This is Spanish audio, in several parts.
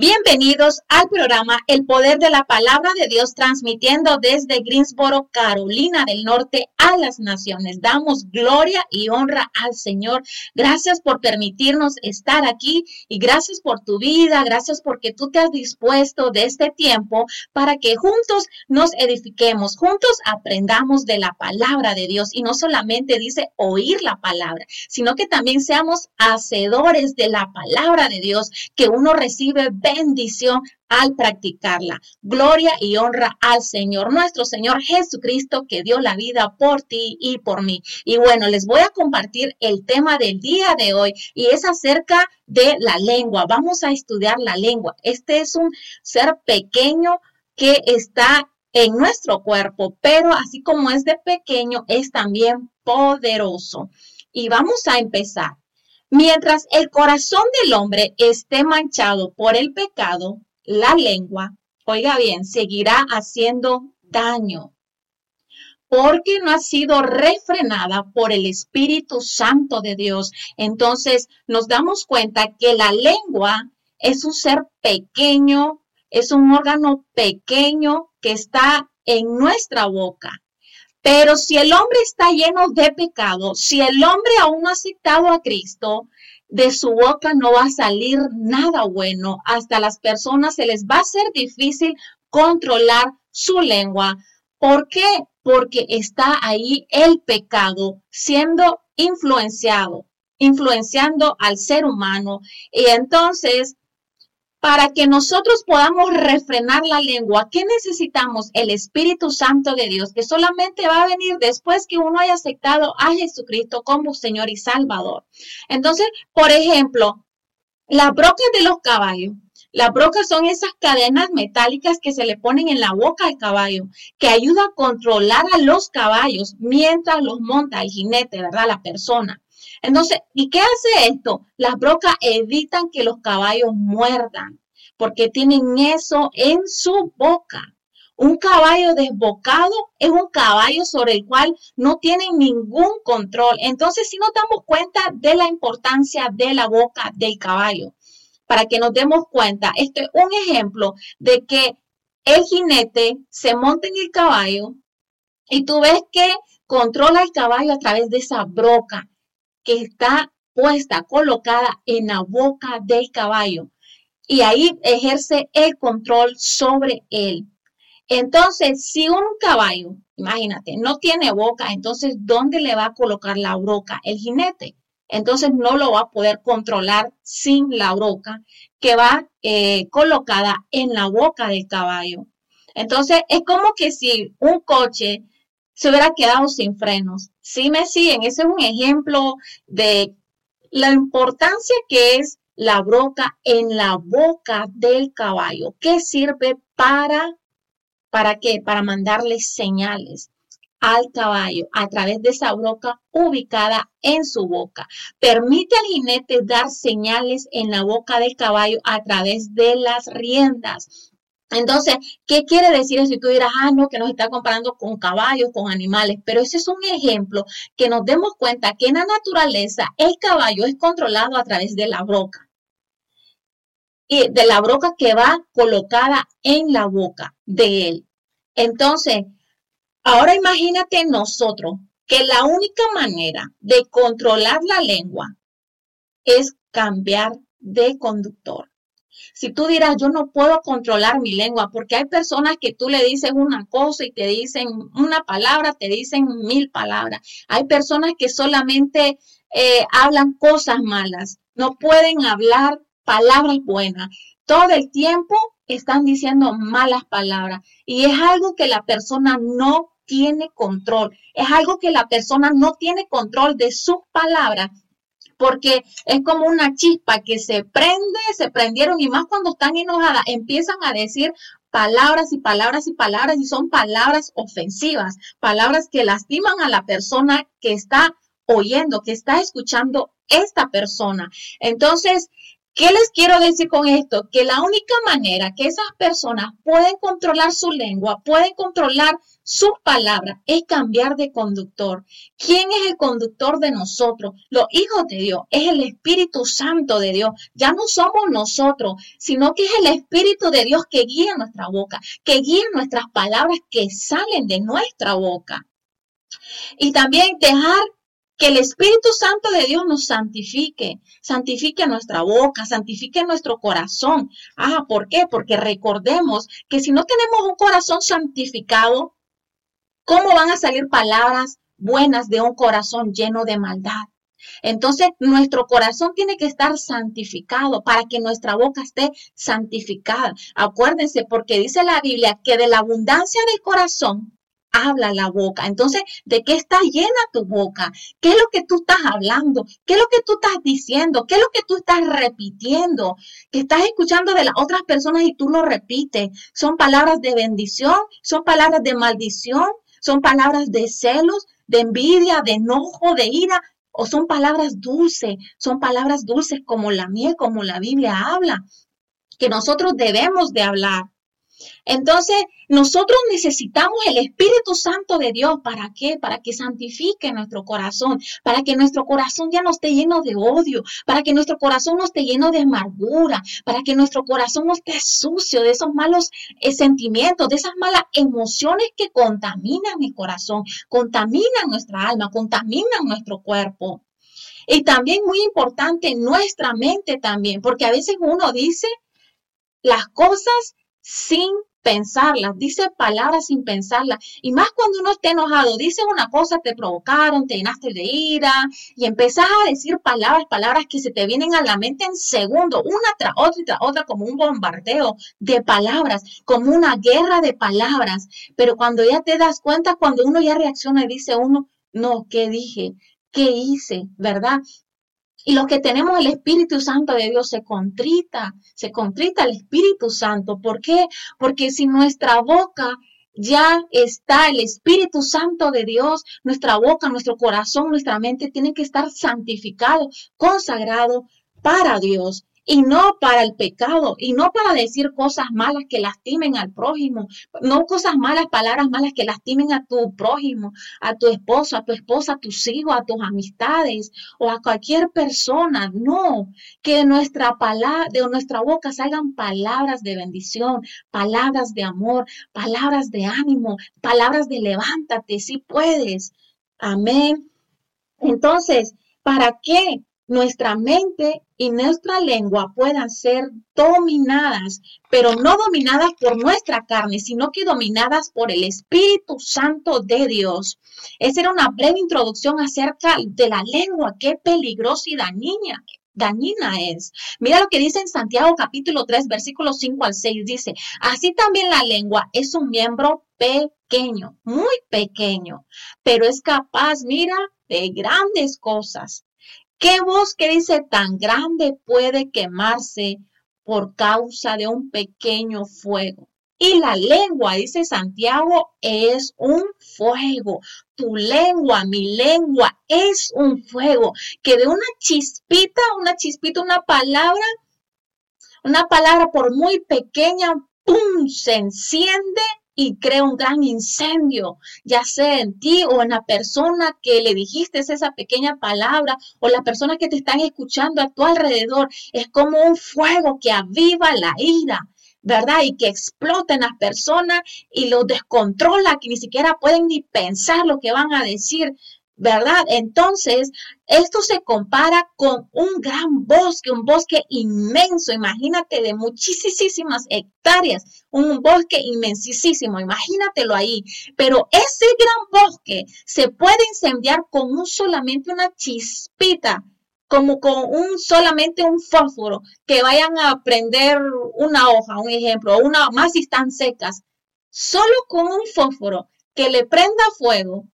Bienvenidos al programa El Poder de la Palabra de Dios, transmitiendo desde Greensboro, Carolina del Norte, a las naciones. Damos gloria y honra al Señor. Gracias por permitirnos estar aquí y gracias por tu vida, gracias porque tú te has dispuesto de este tiempo para que juntos nos edifiquemos, juntos aprendamos de la palabra de Dios y no solamente dice oír la palabra, sino que también seamos hacedores de la palabra de Dios, que uno recibe bendición al practicarla. Gloria y honra al Señor, nuestro Señor Jesucristo, que dio la vida por ti y por mí. Y bueno, les voy a compartir el tema del día de hoy y es acerca de la lengua. Vamos a estudiar la lengua. Este es un ser pequeño que está en nuestro cuerpo, pero así como es de pequeño, es también poderoso. Y vamos a empezar. Mientras el corazón del hombre esté manchado por el pecado, la lengua, oiga bien, seguirá haciendo daño porque no ha sido refrenada por el Espíritu Santo de Dios. Entonces nos damos cuenta que la lengua es un ser pequeño, es un órgano pequeño que está en nuestra boca. Pero si el hombre está lleno de pecado, si el hombre aún no ha aceptado a Cristo, de su boca no va a salir nada bueno. Hasta las personas se les va a ser difícil controlar su lengua. ¿Por qué? Porque está ahí el pecado siendo influenciado, influenciando al ser humano. Y entonces para que nosotros podamos refrenar la lengua, ¿qué necesitamos? El Espíritu Santo de Dios, que solamente va a venir después que uno haya aceptado a Jesucristo como Señor y Salvador. Entonces, por ejemplo, las brocas de los caballos. Las brocas son esas cadenas metálicas que se le ponen en la boca al caballo, que ayuda a controlar a los caballos mientras los monta el jinete, ¿verdad? La persona. Entonces, ¿y qué hace esto? Las brocas evitan que los caballos muerdan, porque tienen eso en su boca. Un caballo desbocado es un caballo sobre el cual no tienen ningún control. Entonces, si nos damos cuenta de la importancia de la boca del caballo, para que nos demos cuenta, este es un ejemplo de que el jinete se monta en el caballo y tú ves que controla el caballo a través de esa broca que está puesta, colocada en la boca del caballo y ahí ejerce el control sobre él. Entonces, si un caballo, imagínate, no tiene boca, entonces, ¿dónde le va a colocar la broca? El jinete. Entonces, no lo va a poder controlar sin la broca que va eh, colocada en la boca del caballo. Entonces, es como que si un coche se hubiera quedado sin frenos. Sí me siguen, ese es un ejemplo de la importancia que es la broca en la boca del caballo. ¿Qué sirve para, para qué? Para mandarle señales al caballo a través de esa broca ubicada en su boca. Permite al jinete dar señales en la boca del caballo a través de las riendas. Entonces, ¿qué quiere decir Si tú dirás, ah, no, que nos está comparando con caballos, con animales, pero ese es un ejemplo que nos demos cuenta que en la naturaleza el caballo es controlado a través de la broca. Y de la broca que va colocada en la boca de él. Entonces, ahora imagínate nosotros que la única manera de controlar la lengua es cambiar de conductor. Si tú dirás, yo no puedo controlar mi lengua, porque hay personas que tú le dices una cosa y te dicen una palabra, te dicen mil palabras. Hay personas que solamente eh, hablan cosas malas, no pueden hablar palabras buenas. Todo el tiempo están diciendo malas palabras y es algo que la persona no tiene control, es algo que la persona no tiene control de sus palabras porque es como una chispa que se prende, se prendieron y más cuando están enojadas, empiezan a decir palabras y palabras y palabras y son palabras ofensivas, palabras que lastiman a la persona que está oyendo, que está escuchando esta persona. Entonces, ¿Qué les quiero decir con esto? Que la única manera que esas personas pueden controlar su lengua, pueden controlar sus palabras, es cambiar de conductor. ¿Quién es el conductor de nosotros? Los hijos de Dios. Es el Espíritu Santo de Dios. Ya no somos nosotros, sino que es el Espíritu de Dios que guía nuestra boca, que guía nuestras palabras que salen de nuestra boca. Y también dejar que el Espíritu Santo de Dios nos santifique, santifique nuestra boca, santifique nuestro corazón. Ah, ¿por qué? Porque recordemos que si no tenemos un corazón santificado, ¿cómo van a salir palabras buenas de un corazón lleno de maldad? Entonces, nuestro corazón tiene que estar santificado para que nuestra boca esté santificada. Acuérdense, porque dice la Biblia que de la abundancia del corazón habla la boca. Entonces, ¿de qué está llena tu boca? ¿Qué es lo que tú estás hablando? ¿Qué es lo que tú estás diciendo? ¿Qué es lo que tú estás repitiendo? Que estás escuchando de las otras personas y tú lo repites. Son palabras de bendición, son palabras de maldición, son palabras de celos, de envidia, de enojo, de ira. O son palabras dulces, son palabras dulces como la miel, como la Biblia habla, que nosotros debemos de hablar. Entonces, nosotros necesitamos el Espíritu Santo de Dios. ¿Para qué? Para que santifique nuestro corazón, para que nuestro corazón ya no esté lleno de odio, para que nuestro corazón no esté lleno de amargura, para que nuestro corazón no esté sucio de esos malos eh, sentimientos, de esas malas emociones que contaminan el corazón, contaminan nuestra alma, contaminan nuestro cuerpo. Y también muy importante, nuestra mente también, porque a veces uno dice las cosas sin pensarlas, dice palabras sin pensarlas. Y más cuando uno está enojado, dice una cosa, te provocaron, te llenaste de ira y empezás a decir palabras, palabras que se te vienen a la mente en segundo, una tras otra y tras otra, como un bombardeo de palabras, como una guerra de palabras. Pero cuando ya te das cuenta, cuando uno ya reacciona y dice uno, no, ¿qué dije? ¿Qué hice? ¿Verdad? Y los que tenemos el Espíritu Santo de Dios se contrita, se contrita el Espíritu Santo. ¿Por qué? Porque si nuestra boca ya está el Espíritu Santo de Dios, nuestra boca, nuestro corazón, nuestra mente tiene que estar santificado, consagrado para Dios y no para el pecado y no para decir cosas malas que lastimen al prójimo, no cosas malas, palabras malas que lastimen a tu prójimo, a tu esposo, a tu esposa, a tus hijos, a tus amistades o a cualquier persona. No, que nuestra palabra, de nuestra boca salgan palabras de bendición, palabras de amor, palabras de ánimo, palabras de levántate si puedes. Amén. Entonces, ¿para qué? Nuestra mente y nuestra lengua puedan ser dominadas, pero no dominadas por nuestra carne, sino que dominadas por el Espíritu Santo de Dios. Esa era una breve introducción acerca de la lengua, qué peligrosa y dañina, dañina es. Mira lo que dice en Santiago capítulo 3, versículos 5 al 6. Dice, así también la lengua es un miembro pequeño, muy pequeño, pero es capaz, mira, de grandes cosas. ¿Qué bosque dice tan grande puede quemarse por causa de un pequeño fuego? Y la lengua, dice Santiago, es un fuego. Tu lengua, mi lengua, es un fuego. Que de una chispita, una chispita, una palabra, una palabra por muy pequeña, ¡pum! se enciende y crea un gran incendio, ya sea en ti o en la persona que le dijiste esa pequeña palabra o la persona que te están escuchando a tu alrededor. Es como un fuego que aviva la ira. ¿verdad? Y que explota en las personas y lo descontrola, que ni siquiera pueden ni pensar lo que van a decir. ¿Verdad? Entonces, esto se compara con un gran bosque, un bosque inmenso, imagínate, de muchísimas hectáreas, un bosque inmensísimo, imagínatelo ahí. Pero ese gran bosque se puede incendiar con un solamente una chispita, como con un solamente un fósforo, que vayan a prender una hoja, un ejemplo, una más si están secas. Solo con un fósforo que le prenda fuego,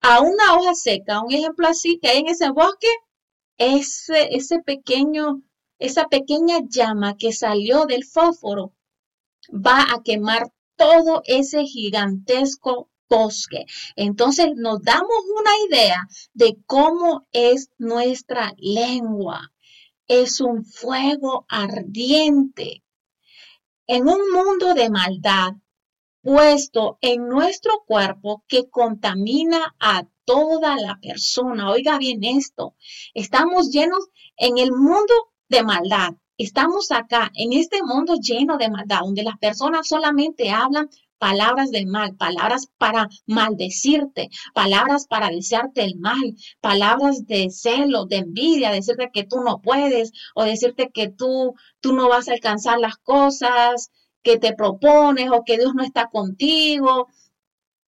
a una hoja seca, un ejemplo así que hay en ese bosque, ese, ese pequeño, esa pequeña llama que salió del fósforo va a quemar todo ese gigantesco bosque. Entonces nos damos una idea de cómo es nuestra lengua. es un fuego ardiente. En un mundo de maldad puesto en nuestro cuerpo que contamina a toda la persona. Oiga bien esto, estamos llenos en el mundo de maldad. Estamos acá en este mundo lleno de maldad, donde las personas solamente hablan palabras de mal, palabras para maldecirte, palabras para desearte el mal, palabras de celo, de envidia, decirte que tú no puedes o decirte que tú, tú no vas a alcanzar las cosas que te propones o que Dios no está contigo.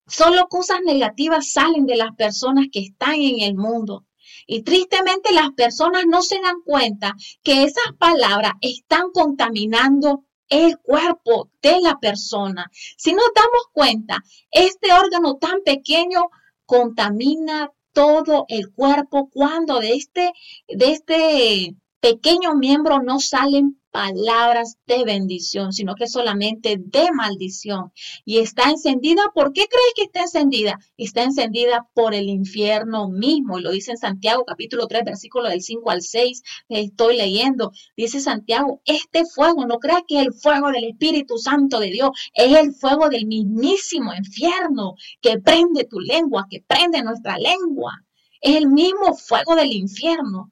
Solo cosas negativas salen de las personas que están en el mundo. Y tristemente las personas no se dan cuenta que esas palabras están contaminando el cuerpo de la persona. Si nos damos cuenta, este órgano tan pequeño contamina todo el cuerpo cuando de este, de este pequeño miembro no salen palabras de bendición, sino que solamente de maldición. Y está encendida, ¿por qué crees que está encendida? Está encendida por el infierno mismo. Y lo dice en Santiago capítulo 3, versículo del 5 al 6. Estoy leyendo. Dice Santiago, este fuego, no creas que es el fuego del Espíritu Santo de Dios, es el fuego del mismísimo infierno que prende tu lengua, que prende nuestra lengua. Es el mismo fuego del infierno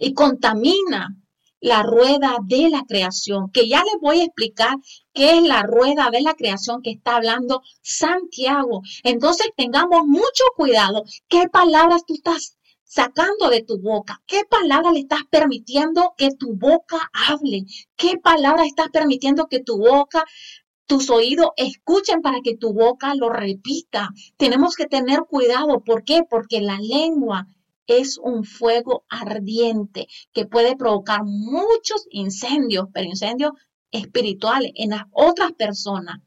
y contamina la rueda de la creación, que ya les voy a explicar qué es la rueda de la creación que está hablando Santiago. Entonces tengamos mucho cuidado qué palabras tú estás sacando de tu boca, qué palabra le estás permitiendo que tu boca hable, qué palabra estás permitiendo que tu boca tus oídos escuchen para que tu boca lo repita. Tenemos que tener cuidado. ¿Por qué? Porque la lengua es un fuego ardiente que puede provocar muchos incendios, pero incendios espirituales en las otras personas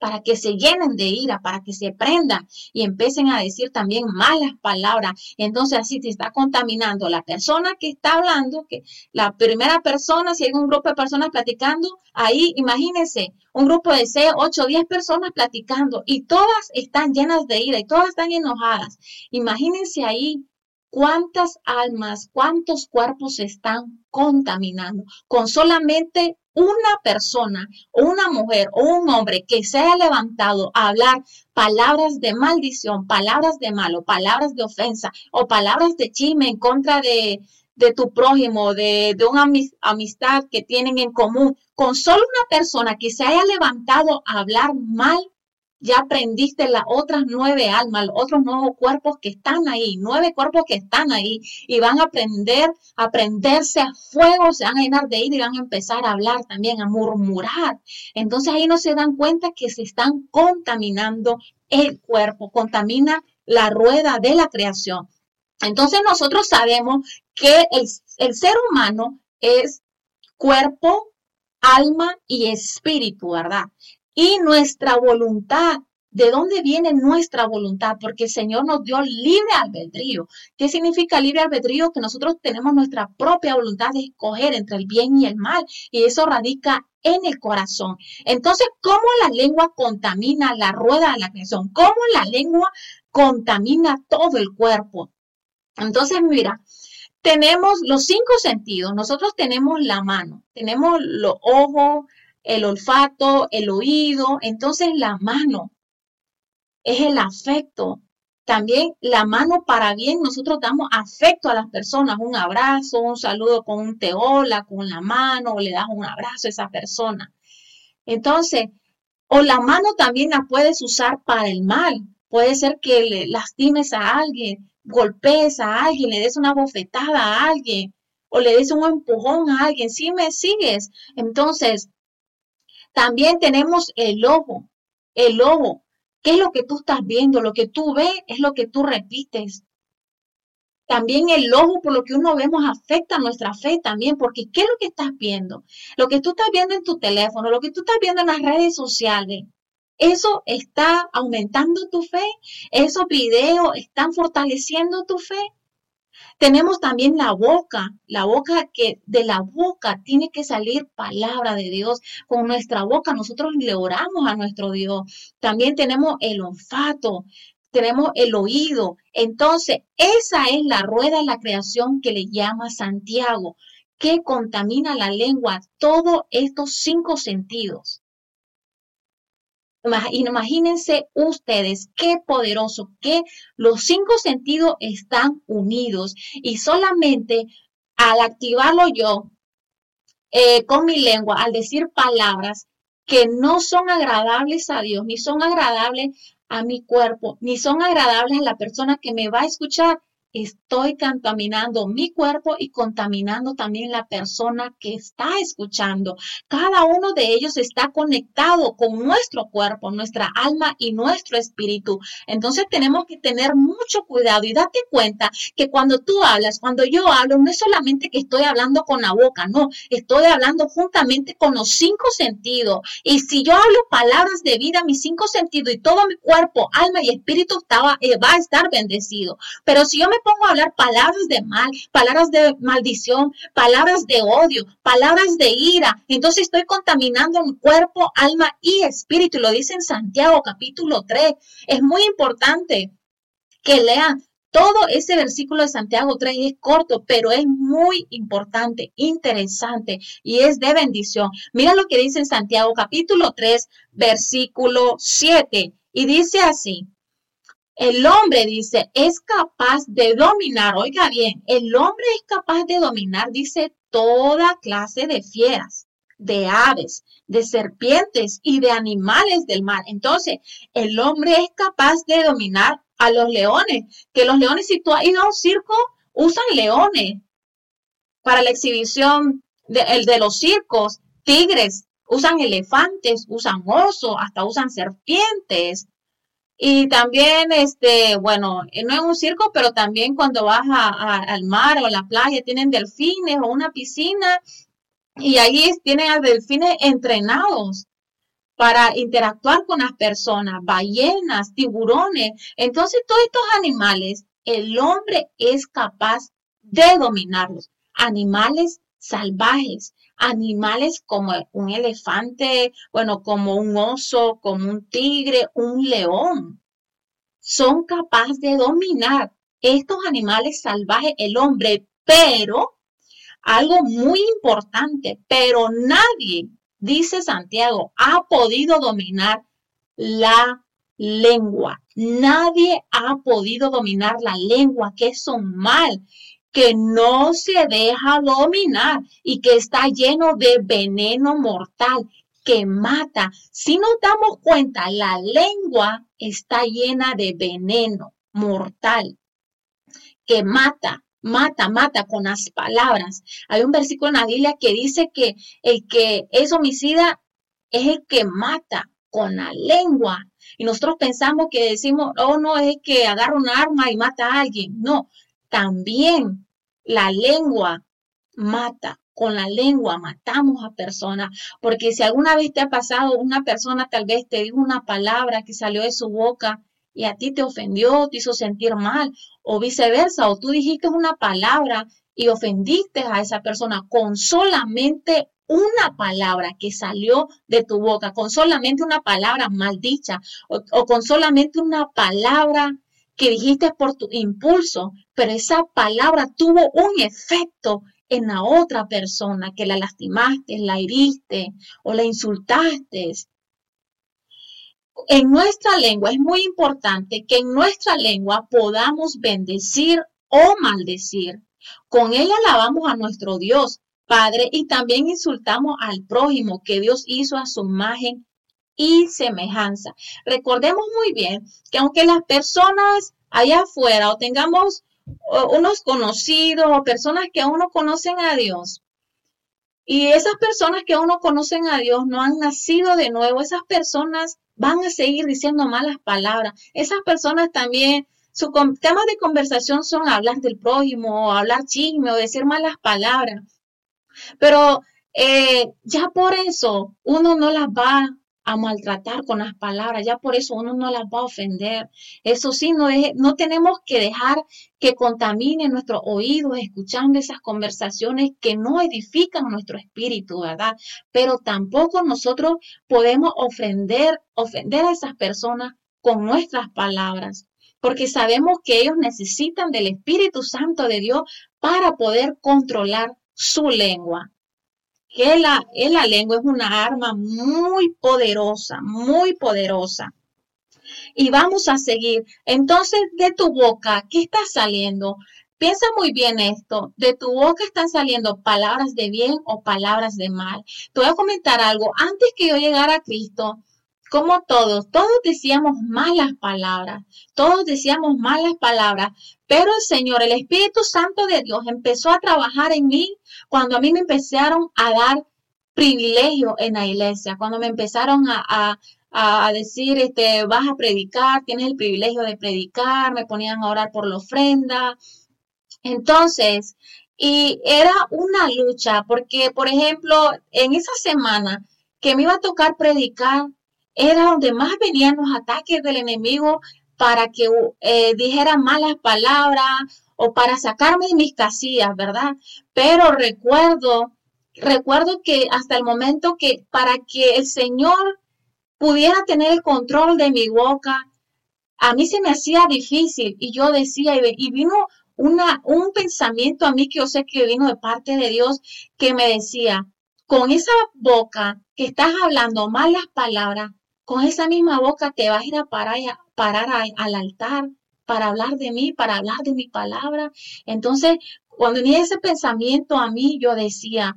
para que se llenen de ira, para que se prendan y empiecen a decir también malas palabras. Entonces así se está contaminando la persona que está hablando, que la primera persona, si hay un grupo de personas platicando, ahí imagínense, un grupo de 6, 8, 10 personas platicando y todas están llenas de ira y todas están enojadas. Imagínense ahí cuántas almas, cuántos cuerpos se están contaminando con solamente una persona una mujer o un hombre que se haya levantado a hablar palabras de maldición, palabras de malo, palabras de ofensa o palabras de chisme en contra de, de tu prójimo, de, de una amistad que tienen en común, con solo una persona que se haya levantado a hablar mal ya aprendiste las otras nueve almas, los otros nuevos cuerpos que están ahí, nueve cuerpos que están ahí y van a aprender, a prenderse a fuego, se van a llenar de ira y van a empezar a hablar también, a murmurar. Entonces ahí no se dan cuenta que se están contaminando el cuerpo, contamina la rueda de la creación. Entonces nosotros sabemos que el, el ser humano es cuerpo, alma y espíritu, ¿verdad? Y nuestra voluntad. ¿De dónde viene nuestra voluntad? Porque el Señor nos dio libre albedrío. ¿Qué significa libre albedrío? Que nosotros tenemos nuestra propia voluntad de escoger entre el bien y el mal. Y eso radica en el corazón. Entonces, ¿cómo la lengua contamina la rueda de la creación? ¿Cómo la lengua contamina todo el cuerpo? Entonces, mira, tenemos los cinco sentidos. Nosotros tenemos la mano, tenemos los ojos, el olfato, el oído, entonces la mano es el afecto. También la mano para bien, nosotros damos afecto a las personas, un abrazo, un saludo con un te hola, con la mano, o le das un abrazo a esa persona. Entonces, o la mano también la puedes usar para el mal. Puede ser que le lastimes a alguien, golpees a alguien, le des una bofetada a alguien o le des un empujón a alguien. Si me sigues, entonces también tenemos el ojo, el ojo. ¿Qué es lo que tú estás viendo? Lo que tú ves es lo que tú repites. También el ojo, por lo que uno vemos, afecta nuestra fe también, porque ¿qué es lo que estás viendo? Lo que tú estás viendo en tu teléfono, lo que tú estás viendo en las redes sociales, eso está aumentando tu fe, esos videos están fortaleciendo tu fe. Tenemos también la boca, la boca que de la boca tiene que salir palabra de Dios. Con nuestra boca nosotros le oramos a nuestro Dios. También tenemos el olfato. tenemos el oído. Entonces, esa es la rueda de la creación que le llama Santiago, que contamina la lengua, todos estos cinco sentidos. Imagínense ustedes qué poderoso, que los cinco sentidos están unidos y solamente al activarlo yo eh, con mi lengua, al decir palabras que no son agradables a Dios, ni son agradables a mi cuerpo, ni son agradables a la persona que me va a escuchar, estoy contaminando mi cuerpo y contaminando también la persona que está escuchando. Cada uno de ellos está conectado con nuestro cuerpo, nuestra alma y nuestro espíritu. Entonces tenemos que tener mucho cuidado y date cuenta que cuando tú hablas, cuando yo hablo, no es solamente que estoy hablando con la boca, no, estoy hablando juntamente con los cinco sentidos. Y si yo hablo palabras de vida, mis cinco sentidos y todo mi cuerpo, alma y espíritu estaba, eh, va a estar bendecido. Pero si yo me pongo a hablar palabras de mal, palabras de maldición, palabras de odio, palabras de ira, entonces estoy contaminando mi cuerpo, alma y espíritu. lo dice en Santiago capítulo 3. Es muy importante que lean todo ese versículo de Santiago 3 es corto, pero es muy importante, interesante y es de bendición. Mira lo que dice en Santiago capítulo 3, versículo 7. Y dice así, el hombre, dice, es capaz de dominar, oiga bien, el hombre es capaz de dominar, dice, toda clase de fieras, de aves, de serpientes y de animales del mar. Entonces, el hombre es capaz de dominar a los leones, que los leones, si tú has ido a un circo, usan leones para la exhibición de, el de los circos, tigres, usan elefantes, usan osos, hasta usan serpientes. Y también, este, bueno, eh, no en un circo, pero también cuando vas al mar o a la playa, tienen delfines o una piscina y ahí tienen a delfines entrenados para interactuar con las personas, ballenas, tiburones. Entonces, todos estos animales, el hombre es capaz de dominarlos. Animales salvajes, animales como un elefante, bueno, como un oso, como un tigre, un león. Son capaces de dominar estos animales salvajes el hombre, pero algo muy importante, pero nadie, dice Santiago, ha podido dominar la lengua. Nadie ha podido dominar la lengua, que es un mal que no se deja dominar y que está lleno de veneno mortal que mata. Si nos damos cuenta, la lengua está llena de veneno mortal que mata, mata, mata con las palabras. Hay un versículo en la Biblia que dice que el que es homicida es el que mata con la lengua. Y nosotros pensamos que decimos, oh, no, es el que agarra un arma y mata a alguien. No, también la lengua mata. Con la lengua matamos a personas, porque si alguna vez te ha pasado, una persona tal vez te dijo una palabra que salió de su boca y a ti te ofendió, te hizo sentir mal, o viceversa, o tú dijiste una palabra y ofendiste a esa persona con solamente una palabra que salió de tu boca, con solamente una palabra maldicha o, o con solamente una palabra que dijiste por tu impulso, pero esa palabra tuvo un efecto en la otra persona, que la lastimaste, la heriste o la insultaste. En nuestra lengua es muy importante que en nuestra lengua podamos bendecir o maldecir. Con ella alabamos a nuestro Dios, Padre, y también insultamos al prójimo que Dios hizo a su imagen y semejanza. Recordemos muy bien que aunque las personas allá afuera o tengamos unos conocidos o personas que aún no conocen a Dios, y esas personas que aún no conocen a Dios no han nacido de nuevo, esas personas van a seguir diciendo malas palabras. Esas personas también, su temas de conversación son hablar del prójimo, o hablar chisme o decir malas palabras. Pero eh, ya por eso uno no las va a maltratar con las palabras, ya por eso uno no las va a ofender. Eso sí, no, no tenemos que dejar que contamine nuestros oídos escuchando esas conversaciones que no edifican nuestro espíritu, ¿verdad? Pero tampoco nosotros podemos ofender, ofender a esas personas con nuestras palabras. porque sabemos que ellos necesitan del Espíritu Santo de Dios para poder controlar su lengua. Que la, la lengua es una arma muy poderosa, muy poderosa. Y vamos a seguir. Entonces, de tu boca, ¿qué está saliendo? Piensa muy bien esto. De tu boca están saliendo palabras de bien o palabras de mal. Te voy a comentar algo. Antes que yo llegara a Cristo, como todos, todos decíamos malas palabras, todos decíamos malas palabras, pero el Señor, el Espíritu Santo de Dios empezó a trabajar en mí cuando a mí me empezaron a dar privilegio en la iglesia, cuando me empezaron a, decir, este, vas a predicar, tienes el privilegio de predicar, me ponían a orar por la ofrenda. Entonces, y era una lucha, porque, por ejemplo, en esa semana que me iba a tocar predicar, era donde más venían los ataques del enemigo para que eh, dijera malas palabras o para sacarme de mis casillas, ¿verdad? Pero recuerdo, recuerdo que hasta el momento que para que el Señor pudiera tener el control de mi boca, a mí se me hacía difícil y yo decía, y vino una, un pensamiento a mí que yo sé que vino de parte de Dios que me decía, con esa boca que estás hablando malas palabras, con esa misma boca te vas a ir a parar, al altar para hablar de mí, para hablar de mi palabra. Entonces, cuando venía ese pensamiento a mí, yo decía,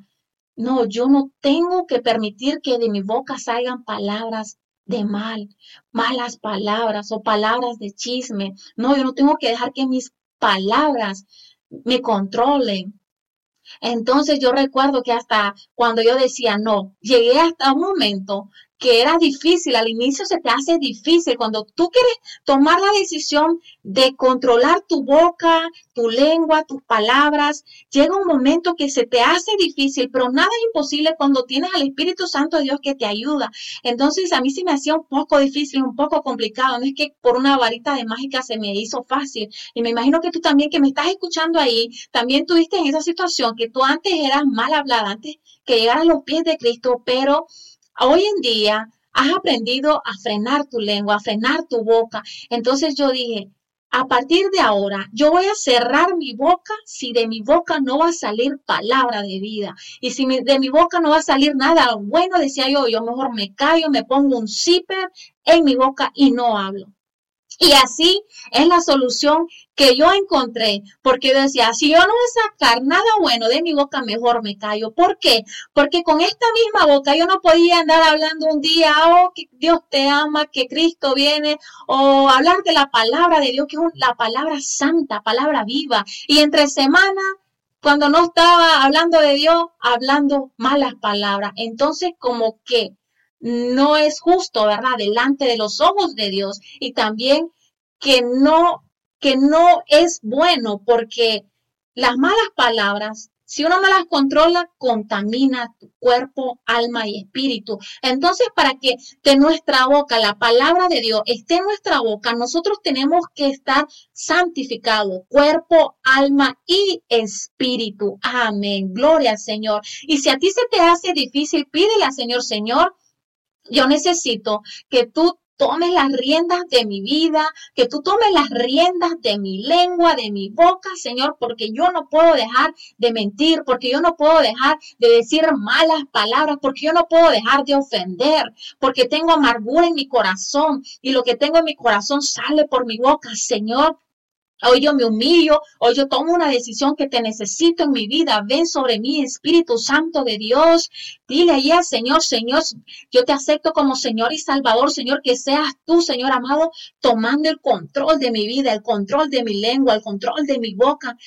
no, yo no tengo que permitir que de mi boca salgan palabras de mal, malas palabras o palabras de chisme. No, yo no tengo que dejar que mis palabras me controlen. Entonces yo recuerdo que hasta cuando yo decía no, llegué hasta un momento que era difícil, al inicio se te hace difícil cuando tú quieres tomar la decisión de controlar tu boca, tu lengua, tus palabras, llega un momento que se te hace difícil, pero nada es imposible cuando tienes al Espíritu Santo de Dios que te ayuda. Entonces a mí se me hacía un poco difícil, un poco complicado, no es que por una varita de mágica se me hizo fácil. Y me imagino que tú también que me estás escuchando ahí, también tuviste en esa situación que tú antes eras mal hablada, antes que llegar a los pies de Cristo, pero Hoy en día has aprendido a frenar tu lengua, a frenar tu boca. Entonces yo dije, a partir de ahora, yo voy a cerrar mi boca si de mi boca no va a salir palabra de vida. Y si de mi boca no va a salir nada bueno, decía yo, yo mejor me callo, me pongo un zipper en mi boca y no hablo. Y así es la solución que yo encontré, porque decía, si yo no voy a sacar nada bueno de mi boca, mejor me callo. ¿Por qué? Porque con esta misma boca yo no podía andar hablando un día, oh, que Dios te ama, que Cristo viene, o hablar de la palabra de Dios, que es la palabra santa, palabra viva. Y entre semana, cuando no estaba hablando de Dios, hablando malas palabras. Entonces, como que no es justo, ¿verdad? Delante de los ojos de Dios y también que no, que no es bueno porque las malas palabras, si uno no las controla, contamina tu cuerpo, alma y espíritu. Entonces, para que de nuestra boca la palabra de Dios esté en nuestra boca, nosotros tenemos que estar santificados, cuerpo, alma y espíritu. Amén. Gloria al Señor. Y si a ti se te hace difícil, pídele Señor, Señor, yo necesito que tú tomes las riendas de mi vida, que tú tomes las riendas de mi lengua, de mi boca, Señor, porque yo no puedo dejar de mentir, porque yo no puedo dejar de decir malas palabras, porque yo no puedo dejar de ofender, porque tengo amargura en mi corazón y lo que tengo en mi corazón sale por mi boca, Señor. Hoy yo me humillo, hoy yo tomo una decisión que te necesito en mi vida. Ven sobre mí, Espíritu Santo de Dios. Dile ahí al Señor, Señor, yo te acepto como Señor y Salvador, Señor, que seas tú, Señor amado, tomando el control de mi vida, el control de mi lengua, el control de mi boca.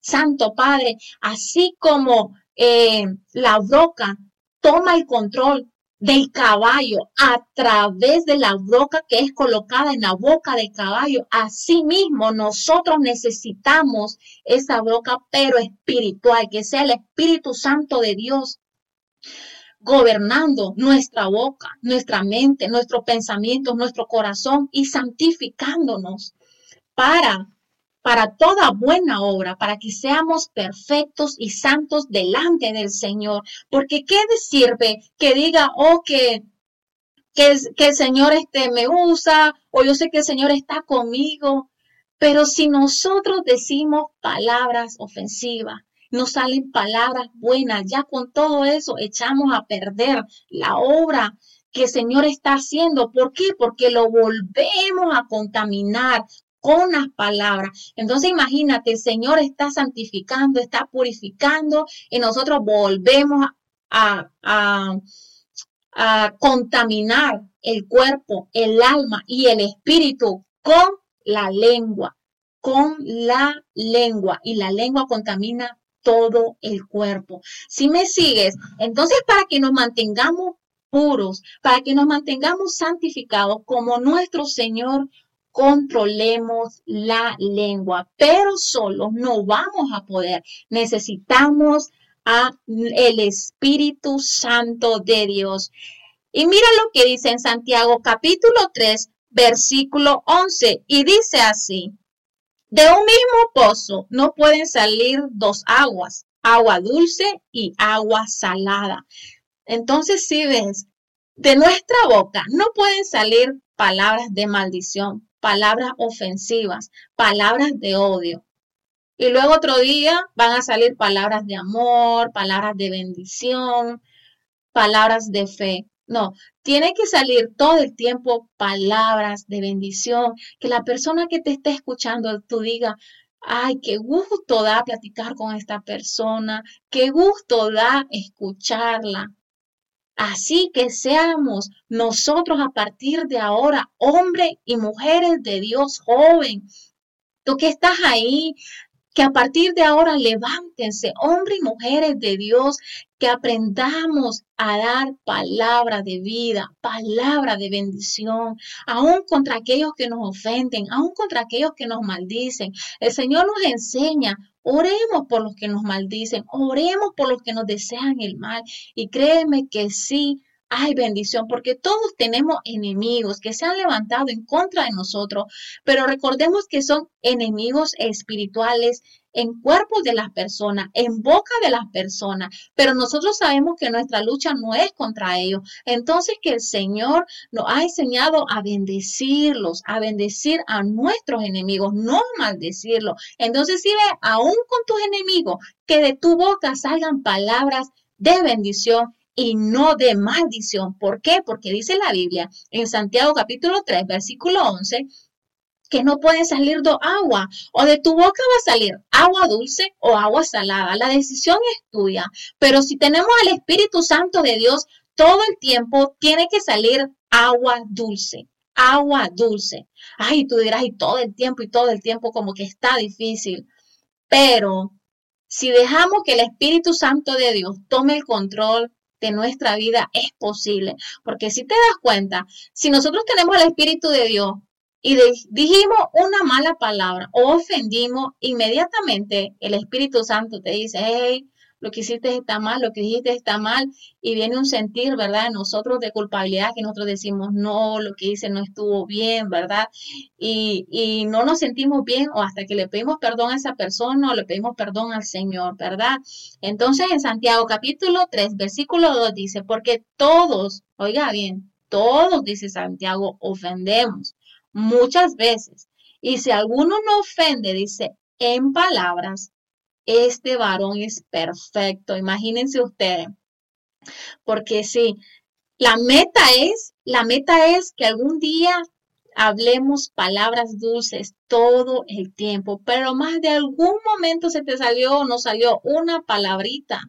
Santo Padre, así como eh, la boca toma el control del caballo a través de la boca que es colocada en la boca del caballo. Asimismo, nosotros necesitamos esa boca, pero espiritual, que sea el Espíritu Santo de Dios gobernando nuestra boca, nuestra mente, nuestros pensamientos, nuestro corazón y santificándonos para para toda buena obra, para que seamos perfectos y santos delante del Señor. Porque ¿qué sirve que diga, oh, que, que, el Señor este, me usa, o yo sé que el Señor está conmigo, Pero si nosotros decimos palabras ofensivas, no salen palabras buenas, ya con todo eso echamos a perder la obra que el Señor está haciendo. ¿Por qué? Porque lo volvemos a contaminar con las palabras. Entonces imagínate, el Señor está santificando, está purificando y nosotros volvemos a, a, a contaminar el cuerpo, el alma y el espíritu con la lengua, con la lengua. Y la lengua contamina todo el cuerpo. Si me sigues, entonces para que nos mantengamos puros, para que nos mantengamos santificados como nuestro Señor, controlemos la lengua, pero solo no vamos a poder. Necesitamos a el Espíritu Santo de Dios. Y mira lo que dice en Santiago capítulo 3, versículo 11, y dice así, de un mismo pozo no pueden salir dos aguas, agua dulce y agua salada. Entonces, si ves, de nuestra boca no pueden salir palabras de maldición, palabras ofensivas, palabras de odio. Y luego otro día van a salir palabras de amor, palabras de bendición, palabras de fe. No, tiene que salir todo el tiempo palabras de bendición, que la persona que te esté escuchando, tú diga, ay, qué gusto da platicar con esta persona, qué gusto da escucharla. Así que seamos nosotros a partir de ahora hombres y mujeres de Dios joven. Tú que estás ahí, que a partir de ahora levántense, hombres y mujeres de Dios, que aprendamos a dar palabra de vida, palabra de bendición, aún contra aquellos que nos ofenden, aún contra aquellos que nos maldicen. El Señor nos enseña, oremos por los que nos maldicen, oremos por los que nos desean el mal. Y créeme que sí, hay bendición, porque todos tenemos enemigos que se han levantado en contra de nosotros, pero recordemos que son enemigos espirituales en cuerpos de las personas, en boca de las personas, pero nosotros sabemos que nuestra lucha no es contra ellos. Entonces que el Señor nos ha enseñado a bendecirlos, a bendecir a nuestros enemigos, no maldecirlos. Entonces si ve, aún con tus enemigos, que de tu boca salgan palabras de bendición y no de maldición. ¿Por qué? Porque dice la Biblia en Santiago capítulo 3, versículo 11, que no puede salir de agua o de tu boca va a salir agua dulce o agua salada. La decisión es tuya. Pero si tenemos al Espíritu Santo de Dios, todo el tiempo tiene que salir agua dulce. Agua dulce. Ay, tú dirás, y todo el tiempo y todo el tiempo como que está difícil. Pero si dejamos que el Espíritu Santo de Dios tome el control de nuestra vida, es posible. Porque si te das cuenta, si nosotros tenemos el Espíritu de Dios, y dijimos una mala palabra o ofendimos, inmediatamente el Espíritu Santo te dice, hey, lo que hiciste está mal, lo que dijiste está mal, y viene un sentir, ¿verdad?, nosotros de culpabilidad, que nosotros decimos, no, lo que hice no estuvo bien, ¿verdad? Y, y no nos sentimos bien o hasta que le pedimos perdón a esa persona o le pedimos perdón al Señor, ¿verdad? Entonces en Santiago capítulo 3, versículo 2 dice, porque todos, oiga bien, todos, dice Santiago, ofendemos muchas veces. Y si alguno no ofende, dice, en palabras, este varón es perfecto. Imagínense ustedes. Porque sí, la meta es, la meta es que algún día hablemos palabras dulces todo el tiempo, pero más de algún momento se te salió o no salió una palabrita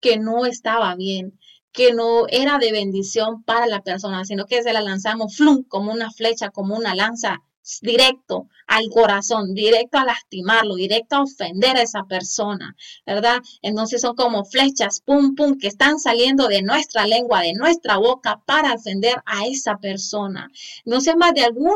que no estaba bien que no era de bendición para la persona, sino que se la lanzamos flum, como una flecha, como una lanza directo al corazón, directo a lastimarlo, directo a ofender a esa persona, ¿verdad? Entonces son como flechas, pum, pum, que están saliendo de nuestra lengua, de nuestra boca para ofender a esa persona. No sé, más de alguno,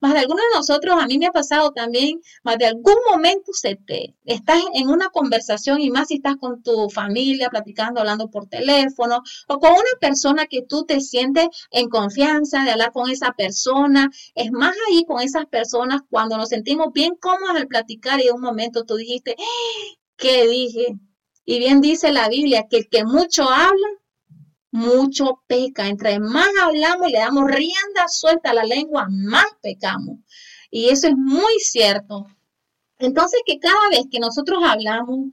más de alguno de nosotros, a mí me ha pasado también, más de algún momento se te, estás en una conversación y más si estás con tu familia, platicando, hablando por teléfono o con una persona que tú te sientes en confianza de hablar con esa persona, es más ahí con esas personas cuando nos sentimos bien cómodos al platicar y en un momento tú dijiste, ¡Eh! ¿qué dije? Y bien dice la Biblia que el que mucho habla, mucho peca. Entre más hablamos y le damos rienda suelta a la lengua, más pecamos. Y eso es muy cierto. Entonces, que cada vez que nosotros hablamos,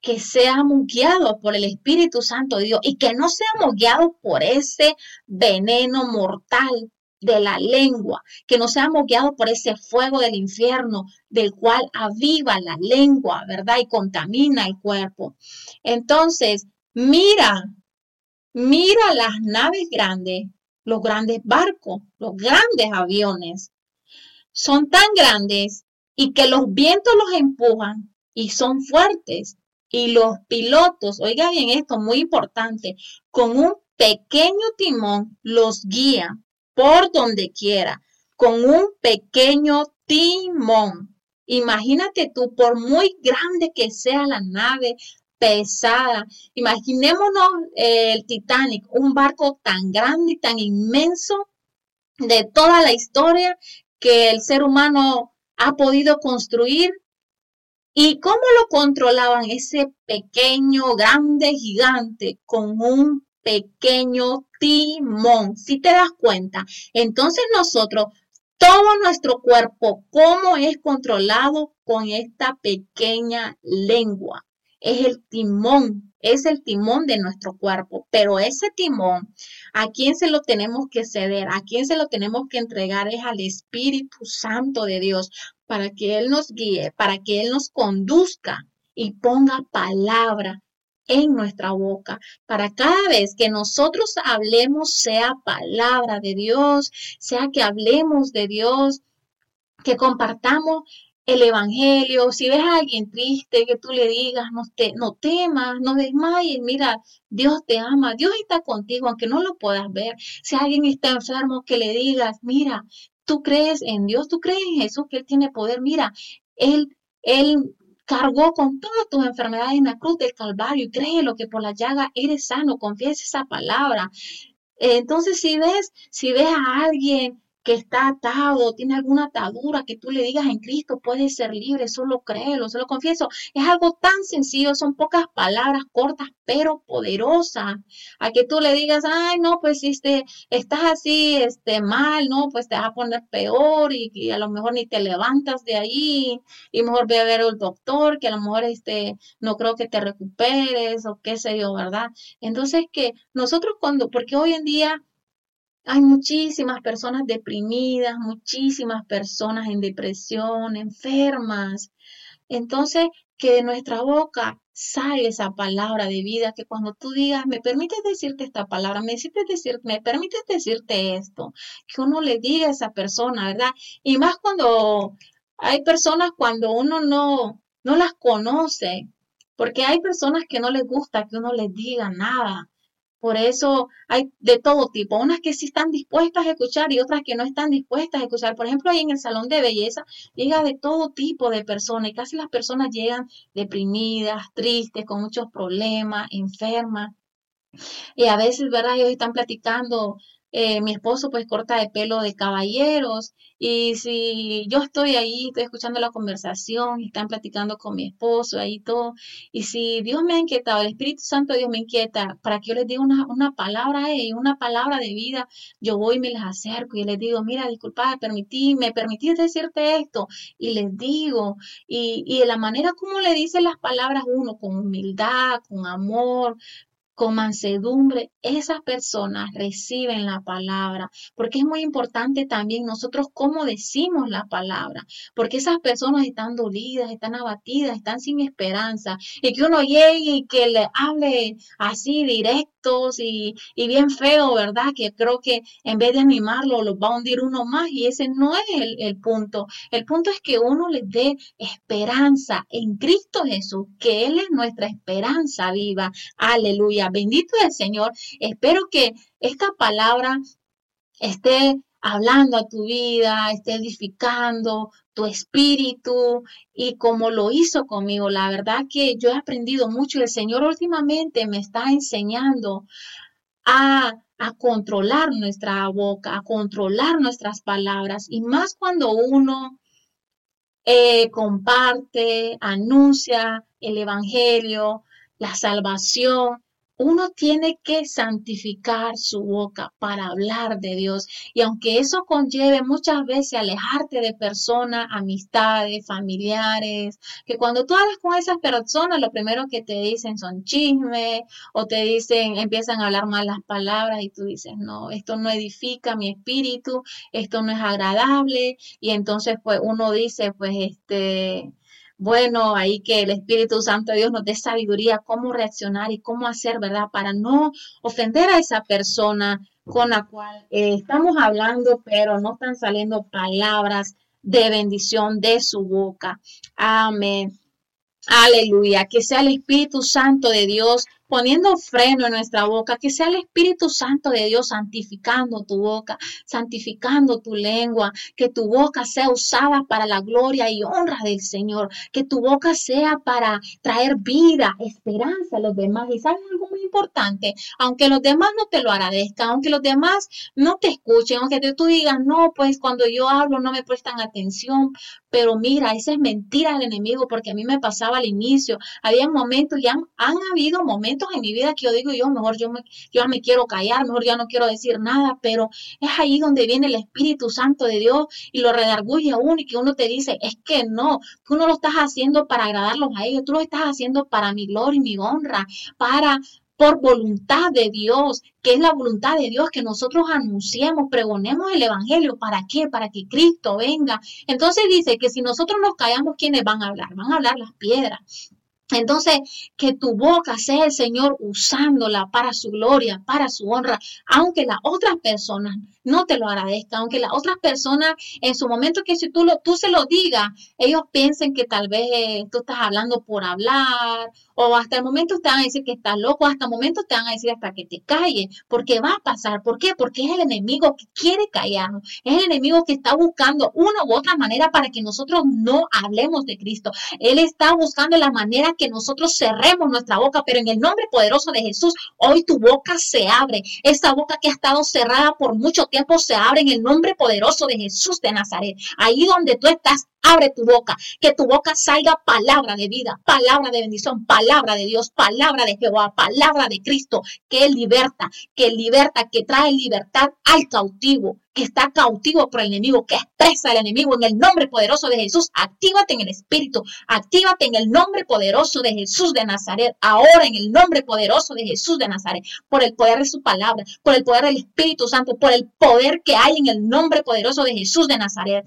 que seamos guiados por el Espíritu Santo de Dios y que no seamos guiados por ese veneno mortal de la lengua, que no seamos guiados por ese fuego del infierno del cual aviva la lengua, ¿verdad? Y contamina el cuerpo. Entonces, mira, mira las naves grandes, los grandes barcos, los grandes aviones. Son tan grandes y que los vientos los empujan y son fuertes. Y los pilotos, oiga bien esto, muy importante, con un pequeño timón los guían por donde quiera, con un pequeño timón. Imagínate tú, por muy grande que sea la nave, pesada. Imaginémonos eh, el Titanic, un barco tan grande y tan inmenso de toda la historia que el ser humano ha podido construir. ¿Y cómo lo controlaban ese pequeño, grande, gigante con un pequeño timón? Si te das cuenta, entonces nosotros, todo nuestro cuerpo, ¿cómo es controlado con esta pequeña lengua? Es el timón, es el timón de nuestro cuerpo, pero ese timón, ¿a quién se lo tenemos que ceder? ¿A quién se lo tenemos que entregar? Es al Espíritu Santo de Dios, para que Él nos guíe, para que Él nos conduzca y ponga palabra en nuestra boca, para cada vez que nosotros hablemos sea palabra de Dios, sea que hablemos de Dios, que compartamos el Evangelio, si ves a alguien triste, que tú le digas, no, te, no temas, no desmayes, mira, Dios te ama, Dios está contigo, aunque no lo puedas ver. Si alguien está enfermo, que le digas, mira, tú crees en Dios, tú crees en Jesús, que Él tiene poder, mira, Él, Él cargó con todas tus enfermedades en la cruz del Calvario y créelo que por la llaga eres sano, confiesa esa palabra. Entonces, si ves, si ves a alguien que está atado, tiene alguna atadura, que tú le digas en Cristo puede ser libre, solo créelo, solo confieso. Es algo tan sencillo, son pocas palabras cortas, pero poderosas. A que tú le digas, ay, no, pues este, estás así, este, mal, no, pues te vas a poner peor y, a lo mejor ni te levantas de ahí y mejor ve a ver al doctor, que a lo mejor este, no creo que te recuperes o qué sé yo, ¿verdad? Entonces que nosotros cuando, porque hoy en día hay muchísimas personas deprimidas, muchísimas personas en depresión, enfermas. Entonces, que de nuestra boca sale esa palabra de vida, que cuando tú digas, me permites decirte esta palabra, me, decir, me permites decirte esto, que uno le diga a esa persona, ¿verdad? Y más cuando hay personas cuando uno no, no las conoce, porque hay personas que no les gusta que uno les diga nada. Por eso hay de todo tipo, unas que sí están dispuestas a escuchar y otras que no están dispuestas a escuchar. Por ejemplo, ahí en el salón de belleza llega de todo tipo de personas y casi las personas llegan deprimidas, tristes, con muchos problemas, enfermas. Y a veces, ¿verdad? Ellos están platicando eh, mi esposo pues corta de pelo de caballeros y si yo estoy ahí, estoy escuchando la conversación, están platicando con mi esposo ahí todo, y si Dios me ha inquietado, el Espíritu Santo de Dios me inquieta para que yo les diga una, una palabra a una palabra de vida, yo voy y me les acerco y les digo, mira, disculpa, permití, me permití decirte esto, y les digo, y, y de la manera como le dicen las palabras uno, con humildad, con amor, con mansedumbre, esas personas reciben la palabra, porque es muy importante también nosotros cómo decimos la palabra, porque esas personas están dolidas, están abatidas, están sin esperanza, y que uno llegue y que le hable así directos y, bien feo, ¿verdad? Que creo que en vez de animarlo, los va a hundir uno más, y ese no es el, el punto. El punto es que uno les dé esperanza en Cristo Jesús, que Él es nuestra esperanza viva. Aleluya bendito el Señor. Espero que esta palabra esté hablando a tu vida, esté edificando tu espíritu y como lo hizo conmigo. La verdad que yo he aprendido mucho el Señor últimamente me está enseñando a, controlar nuestra boca, a controlar nuestras palabras y más cuando uno eh, comparte, anuncia el Evangelio, la salvación uno tiene que santificar su boca para hablar de Dios. Y aunque eso conlleve muchas veces alejarte de personas, amistades, familiares, que cuando tú hablas con esas personas, lo primero que te dicen son chismes o te dicen, empiezan a hablar malas palabras y tú dices, no, esto no edifica mi espíritu, esto no es agradable. Y entonces, pues uno dice, pues este bueno, ahí que el Espíritu Santo de Dios nos dé sabiduría, cómo reaccionar y cómo hacer, ¿verdad? Para no ofender a esa persona con la cual eh, estamos hablando, pero no están saliendo palabras de bendición de su boca. Amén. Aleluya. Que sea el Espíritu Santo de Dios poniendo freno en nuestra boca, que sea el Espíritu Santo de Dios santificando tu boca, santificando tu lengua, que tu boca sea usada para la gloria y honra del Señor, que tu boca sea para traer vida, esperanza a los demás. Y sabes algo muy importante, aunque los demás no te lo agradezcan, aunque los demás no te escuchen, aunque tú digas, no, pues cuando yo hablo no me prestan atención, pero mira, esa es mentira del enemigo, porque a mí me pasaba al inicio, había momentos, ya han, han habido momentos en mi vida que yo digo, yo mejor yo me, yo me quiero callar, mejor ya no quiero decir nada, pero es ahí donde viene el Espíritu Santo de Dios y lo redarguye a uno y que uno te dice, es que no, que uno lo estás haciendo para agradarlos a ellos, tú lo estás haciendo para mi gloria y mi honra, para por voluntad de Dios, que es la voluntad de Dios que nosotros anunciemos, pregonemos el Evangelio. ¿Para qué? Para que Cristo venga. Entonces dice que si nosotros nos callamos, ¿quiénes van a hablar? Van a hablar las piedras. Entonces, que tu boca sea el Señor usándola para su gloria, para su honra, aunque las otras personas no te lo agradezcan, aunque las otras personas en su momento que si tú, lo, tú se lo digas, ellos piensen que tal vez tú estás hablando por hablar, o hasta el momento te van a decir que estás loco, hasta el momento te van a decir hasta que te calles, porque va a pasar. ¿Por qué? Porque es el enemigo que quiere callarnos, es el enemigo que está buscando una u otra manera para que nosotros no hablemos de Cristo. Él está buscando la manera que nosotros cerremos nuestra boca, pero en el nombre poderoso de Jesús, hoy tu boca se abre. Esa boca que ha estado cerrada por mucho tiempo se abre en el nombre poderoso de Jesús de Nazaret. Ahí donde tú estás, abre tu boca, que tu boca salga palabra de vida, palabra de bendición, palabra de Dios, palabra de Jehová, palabra de Cristo, que liberta, que liberta, que trae libertad al cautivo, que está cautivo por el enemigo, que expresa el enemigo en el nombre poderoso de Jesús. Actívate en el Espíritu, actívate en el nombre poderoso de Jesús de Nazaret, ahora en el nombre poderoso de Jesús de Nazaret, por el poder de su palabra, por el poder del Espíritu Santo, por el poder que hay en el nombre poderoso de Jesús de Nazaret.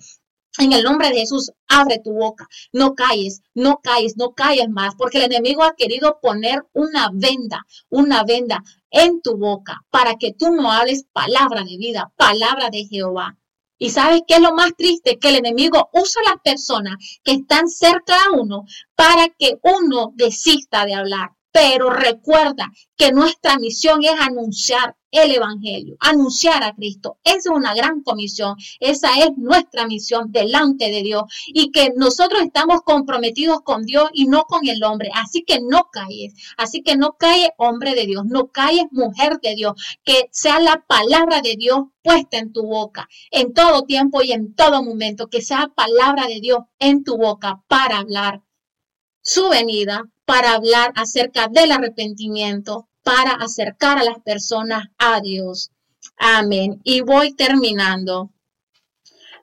En el nombre de Jesús, abre tu boca, no calles, no calles, no calles más, porque el enemigo ha querido poner una venda, una venda en tu boca para que tú no hables palabra de vida, palabra de Jehová. Y sabes qué es lo más triste, que el enemigo usa a las personas que están cerca de uno para que uno desista de hablar. Pero recuerda que nuestra misión es anunciar el Evangelio, anunciar a Cristo. Esa es una gran comisión, esa es nuestra misión delante de Dios y que nosotros estamos comprometidos con Dios y no con el hombre. Así que no calles, así que no calles hombre de Dios, no calles mujer de Dios, que sea la palabra de Dios puesta en tu boca en todo tiempo y en todo momento, que sea palabra de Dios en tu boca para hablar su venida, para hablar acerca del arrepentimiento, para acercar a las personas a Dios. Amén. Y voy terminando.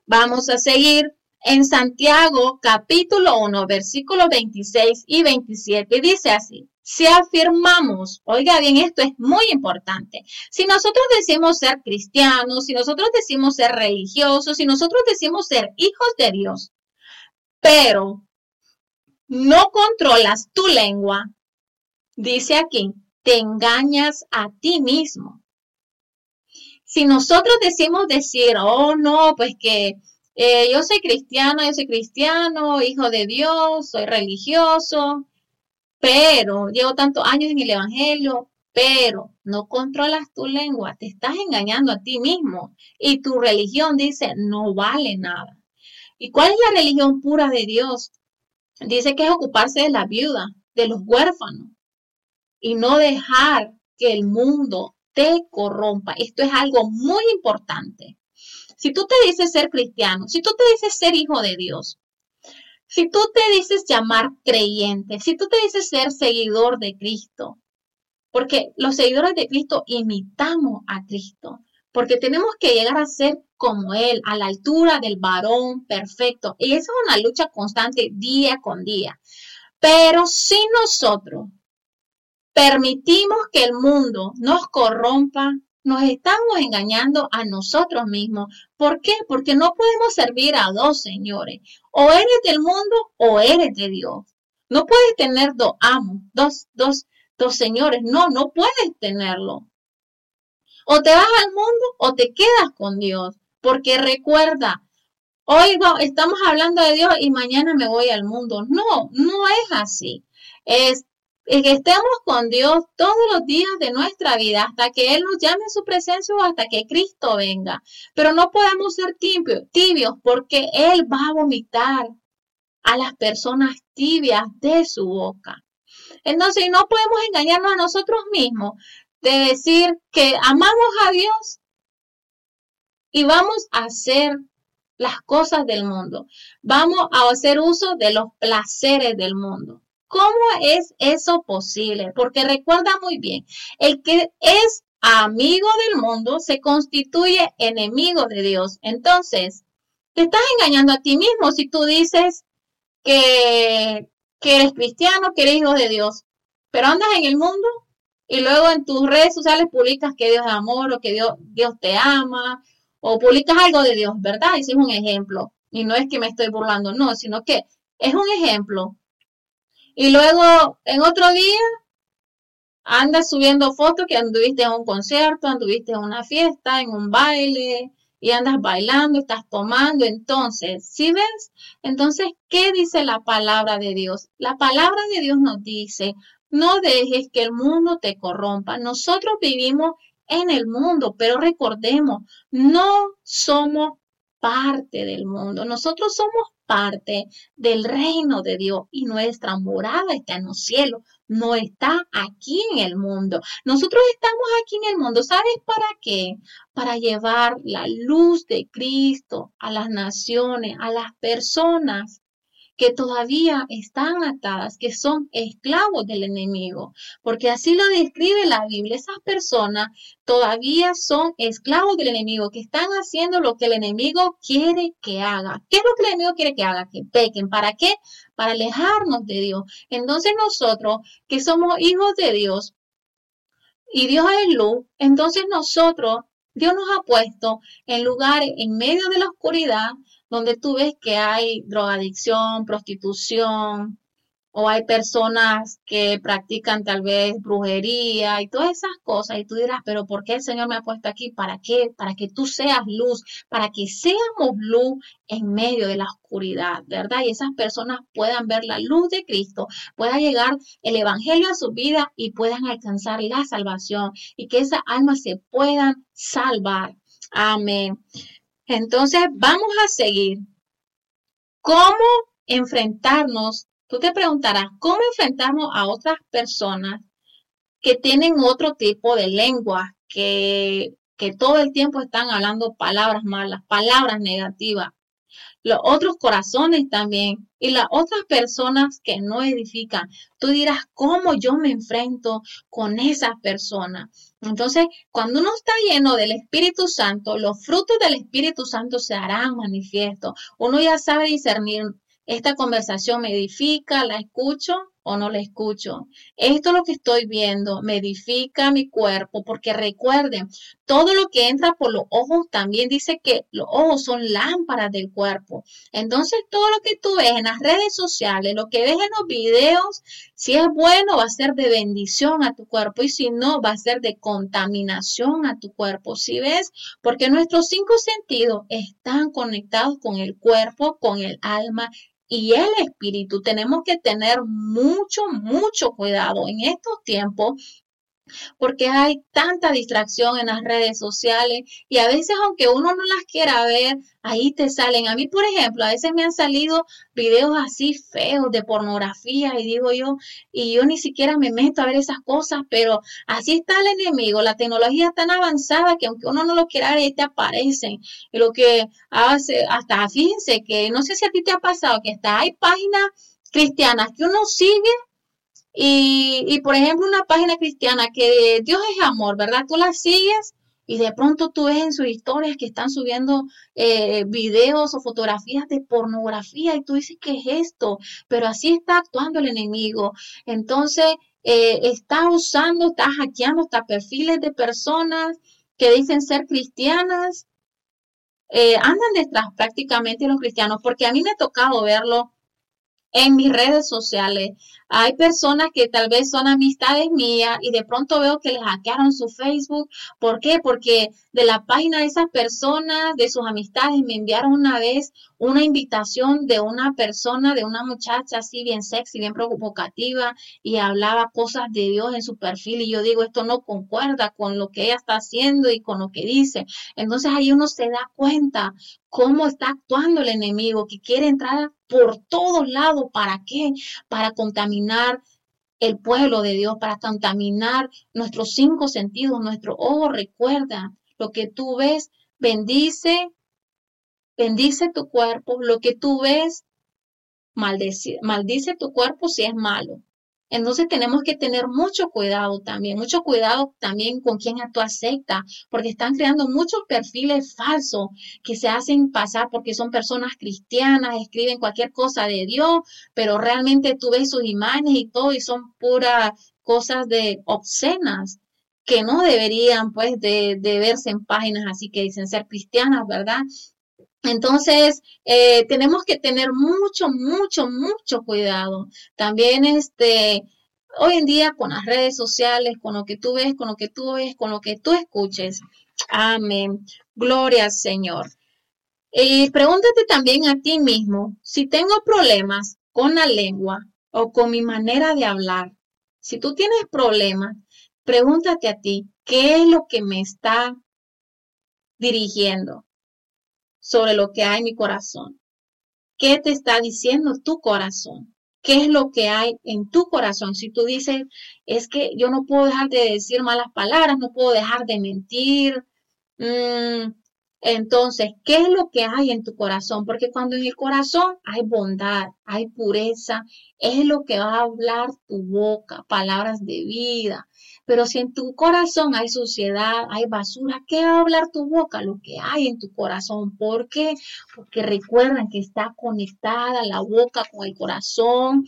Vamos a seguir en Santiago capítulo 1, versículos 26 y 27. Dice así. Si afirmamos, oiga bien, esto es muy importante. Si nosotros decimos ser cristianos, si nosotros decimos ser religiosos, si nosotros decimos ser hijos de Dios, pero no controlas tu lengua, dice aquí, te engañas a ti mismo. Si nosotros decimos decir, oh no, pues que eh, yo soy cristiano, yo soy cristiano, hijo de Dios, soy religioso, pero llevo tantos años en el Evangelio, pero no controlas tu lengua, te estás engañando a ti mismo y tu religión dice no vale nada. ¿Y cuál es la religión pura de Dios? Dice que es ocuparse de la viuda, de los huérfanos, y no dejar que el mundo te corrompa. Esto es algo muy importante. Si tú te dices ser cristiano, si tú te dices ser hijo de Dios, si tú te dices llamar creyente, si tú te dices ser seguidor de Cristo, porque los seguidores de Cristo imitamos a Cristo, porque tenemos que llegar a ser como Él, a la altura del varón perfecto. Y esa es una lucha constante día con día. Pero si nosotros permitimos que el mundo nos corrompa, nos estamos engañando a nosotros mismos. ¿Por qué? Porque no podemos servir a dos señores. O eres del mundo o eres de Dios. No puedes tener dos amos, dos, dos, dos señores. No, no puedes tenerlo. O te vas al mundo o te quedas con Dios. Porque recuerda, hoy estamos hablando de Dios y mañana me voy al mundo. No, no es así. Es que estemos con Dios todos los días de nuestra vida hasta que Él nos llame a su presencia o hasta que Cristo venga. Pero no podemos ser tibios, tibios porque Él va a vomitar a las personas tibias de su boca. Entonces no podemos engañarnos a nosotros mismos de decir que amamos a Dios y vamos a hacer las cosas del mundo. Vamos a hacer uso de los placeres del mundo. ¿Cómo es eso posible? Porque recuerda muy bien, el que es amigo del mundo se constituye enemigo de Dios. Entonces, te estás engañando a ti mismo si tú dices que, eres cristiano, que eres hijo de Dios, pero andas en el mundo y luego en tus redes sociales publicas que Dios es amor o que Dios, te ama o publicas algo de Dios, ¿verdad? Ese es un ejemplo. Y no es que me estoy burlando, no, sino que es un ejemplo y luego en otro día andas subiendo fotos que anduviste en un concierto, anduviste en una fiesta, en un baile y andas bailando, estás tomando. Entonces, ¿sí ves? Entonces, ¿qué dice la palabra de Dios? La palabra de Dios nos dice, no dejes que el mundo te corrompa. Nosotros vivimos en el mundo, pero recordemos, no somos parte del mundo. Nosotros somos parte del reino de Dios y nuestra morada está en los cielos, no está aquí en el mundo. Nosotros estamos aquí en el mundo, ¿sabes para qué? Para llevar la luz de Cristo a las naciones, a las personas que todavía están atadas, que son esclavos del enemigo, porque así lo describe la Biblia. Esas personas todavía son esclavos del enemigo, que están haciendo lo que el enemigo quiere que haga. ¿Qué es lo que el enemigo quiere que haga? Que pequen. ¿Para qué? Para alejarnos de Dios. Entonces nosotros, que somos hijos de Dios, y Dios es luz, entonces nosotros, Dios nos ha puesto en lugares en medio de la oscuridad, donde tú ves que hay drogadicción, prostitución, o hay personas que practican tal vez brujería y todas esas cosas, y tú dirás, pero ¿por qué el Señor me ha puesto aquí? ¿Para qué? Para que tú seas luz, para que seamos luz en medio de la oscuridad, ¿verdad? Y esas personas puedan ver la luz de Cristo, pueda llegar el Evangelio a su vida y puedan alcanzar la salvación y que esas almas se puedan salvar. Amén. Entonces, vamos a seguir. ¿Cómo enfrentarnos? Tú te preguntarás, ¿cómo enfrentarnos a otras personas que tienen otro tipo de lengua, que, que todo el tiempo están hablando palabras malas, palabras negativas? Los otros corazones también y las otras personas que no edifican. Tú dirás, ¿cómo yo me enfrento con esas personas? Entonces, cuando uno está lleno del Espíritu Santo, los frutos del Espíritu Santo se harán manifiesto. Uno ya sabe discernir, esta conversación me edifica, la escucho o no la escucho. Esto es lo que estoy viendo, me edifica mi cuerpo, porque recuerden, todo lo que entra por los ojos también dice que los ojos son lámparas del cuerpo. Entonces, todo lo que tú ves en las redes sociales, lo que ves en los videos, si es bueno, va a ser de bendición a tu cuerpo y si no, va a ser de contaminación a tu cuerpo. Si ves, porque nuestros cinco sentidos están conectados con el cuerpo, con el alma y el espíritu. Tenemos que tener mucho, mucho cuidado en estos tiempos porque hay tanta distracción en las redes sociales y a veces aunque uno no las quiera ver, ahí te salen. A mí, por ejemplo, a veces me han salido videos así feos de pornografía y digo yo, y yo ni siquiera me meto a ver esas cosas, pero así está el enemigo. La tecnología es tan avanzada que aunque uno no lo quiera ver, ahí te aparecen. Y lo que hace, hasta fíjense que no sé si a ti te ha pasado que hasta hay páginas cristianas que uno sigue Y, y, por ejemplo, una página cristiana que Dios es amor, ¿verdad? Tú la sigues y de pronto tú ves en sus historias que están subiendo eh, videos o fotografías de pornografía y tú dices, ¿qué es esto? Pero así está actuando el enemigo. Entonces, eh, está usando, está hackeando hasta perfiles de personas que dicen ser cristianas. Eh, andan detrás prácticamente los cristianos, porque a mí me ha tocado verlo en mis redes sociales. Hay personas que tal vez son amistades mías y de pronto veo que les hackearon su Facebook. ¿Por qué? Porque de la página de esas personas, de sus amistades, me enviaron una vez una invitación de una persona, de una muchacha así bien sexy, bien provocativa y hablaba cosas de Dios en su perfil y yo digo, esto no concuerda con lo que ella está haciendo y con lo que dice. Entonces ahí uno se da cuenta cómo está actuando el enemigo, que quiere entrar por todos lados. ¿Para qué? Para contaminar el pueblo de Dios, para contaminar nuestros cinco sentidos, nuestro ojo. Recuerda, lo que tú ves, bendice, bendice tu cuerpo. Lo que tú ves, maldice, maldice tu cuerpo si es malo. Entonces tenemos que tener mucho cuidado también, mucho cuidado también con quién tú aceptas, porque están creando muchos perfiles falsos que se hacen pasar porque son personas cristianas, escriben cualquier cosa de Dios, pero realmente tú ves sus imágenes y todo y son puras cosas de obscenas que no deberían pues de verse en páginas así que dicen ser cristianas, ¿verdad? Entonces, eh, tenemos que tener mucho, mucho, mucho cuidado. También, este, hoy en día con las redes sociales, con lo que tú ves, con lo que tú ves, con lo que tú escuches. Amén. Gloria al Señor. Y pregúntate también a ti mismo, si tengo problemas con la lengua o con mi manera de hablar, si tú tienes problemas, pregúntate a ti, ¿qué es lo que me está dirigiendo? Sobre lo que hay en mi corazón. ¿Qué te está diciendo tu corazón? ¿Qué es lo que hay en tu corazón? Si tú dices, es que yo no puedo dejar de decir malas palabras, no puedo dejar de mentir. Mm, entonces, ¿qué es lo que hay en tu corazón? Porque cuando en el corazón hay bondad, hay pureza, es lo que va a hablar tu boca, palabras de vida, pero si en tu corazón hay suciedad, hay basura, ¿qué va a hablar tu boca? Lo que hay en tu corazón. ¿Por qué? Porque recuerdan que está conectada la boca con el corazón,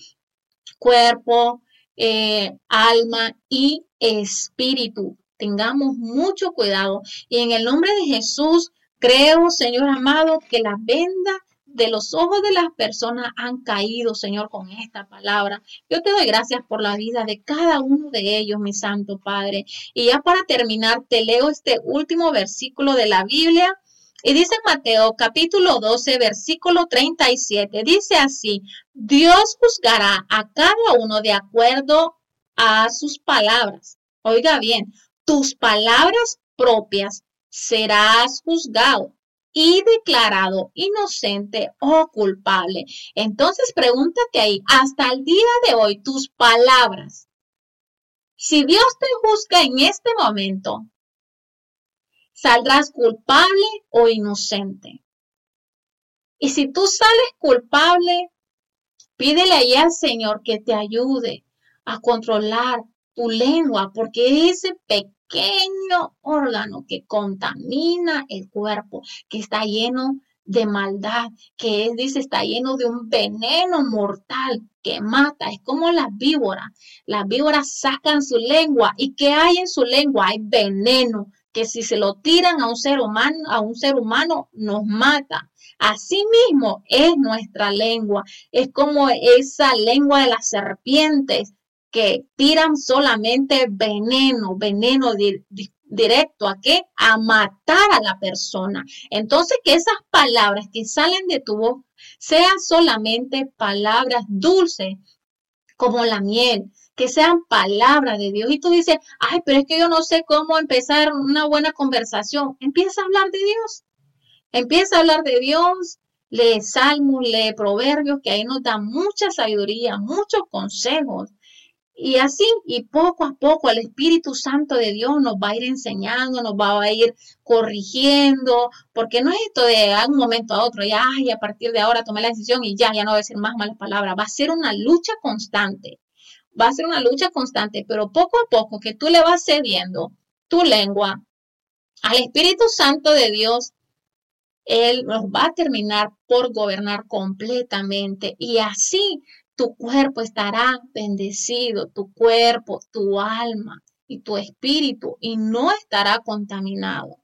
cuerpo, eh, alma y espíritu. Tengamos mucho cuidado. Y en el nombre de Jesús, creo, Señor amado, que la venda de los ojos de las personas han caído, Señor, con esta palabra. Yo te doy gracias por la vida de cada uno de ellos, mi Santo Padre. Y ya para terminar, te leo este último versículo de la Biblia. Y dice Mateo capítulo 12, versículo 37, dice así, Dios juzgará a cada uno de acuerdo a sus palabras. Oiga bien, tus palabras propias serás juzgado y declarado inocente o culpable. Entonces pregúntate ahí, hasta el día de hoy, tus palabras. Si Dios te juzga en este momento, saldrás culpable o inocente. Y si tú sales culpable, pídele ahí al Señor que te ayude a controlar tu lengua, porque ese pecado pequeño órgano que contamina el cuerpo, que está lleno de maldad, que es, dice, está lleno de un veneno mortal que mata. Es como las víboras. Las víboras sacan su lengua. ¿Y qué hay en su lengua? Hay veneno que si se lo tiran a un ser humano, a un ser humano nos mata. Asimismo es nuestra lengua. Es como esa lengua de las serpientes que tiran solamente veneno, veneno directo a qué? A matar a la persona. Entonces, que esas palabras que salen de tu voz sean solamente palabras dulces como la miel, que sean palabras de Dios. Y tú dices, ay, pero es que yo no sé cómo empezar una buena conversación. Empieza a hablar de Dios. Empieza a hablar de Dios. Lee salmos, lee proverbios, que ahí nos da mucha sabiduría, muchos consejos. Y así, y poco a poco el Espíritu Santo de Dios nos va a ir enseñando, nos va a ir corrigiendo, porque no es esto de un momento a otro, ya, y a partir de ahora tomé la decisión y ya, ya no voy a decir más malas palabras, va a ser una lucha constante, va a ser una lucha constante, pero poco a poco que tú le vas cediendo tu lengua al Espíritu Santo de Dios, Él nos va a terminar por gobernar completamente. Y así tu cuerpo estará bendecido, tu cuerpo, tu alma y tu espíritu y no estará contaminado.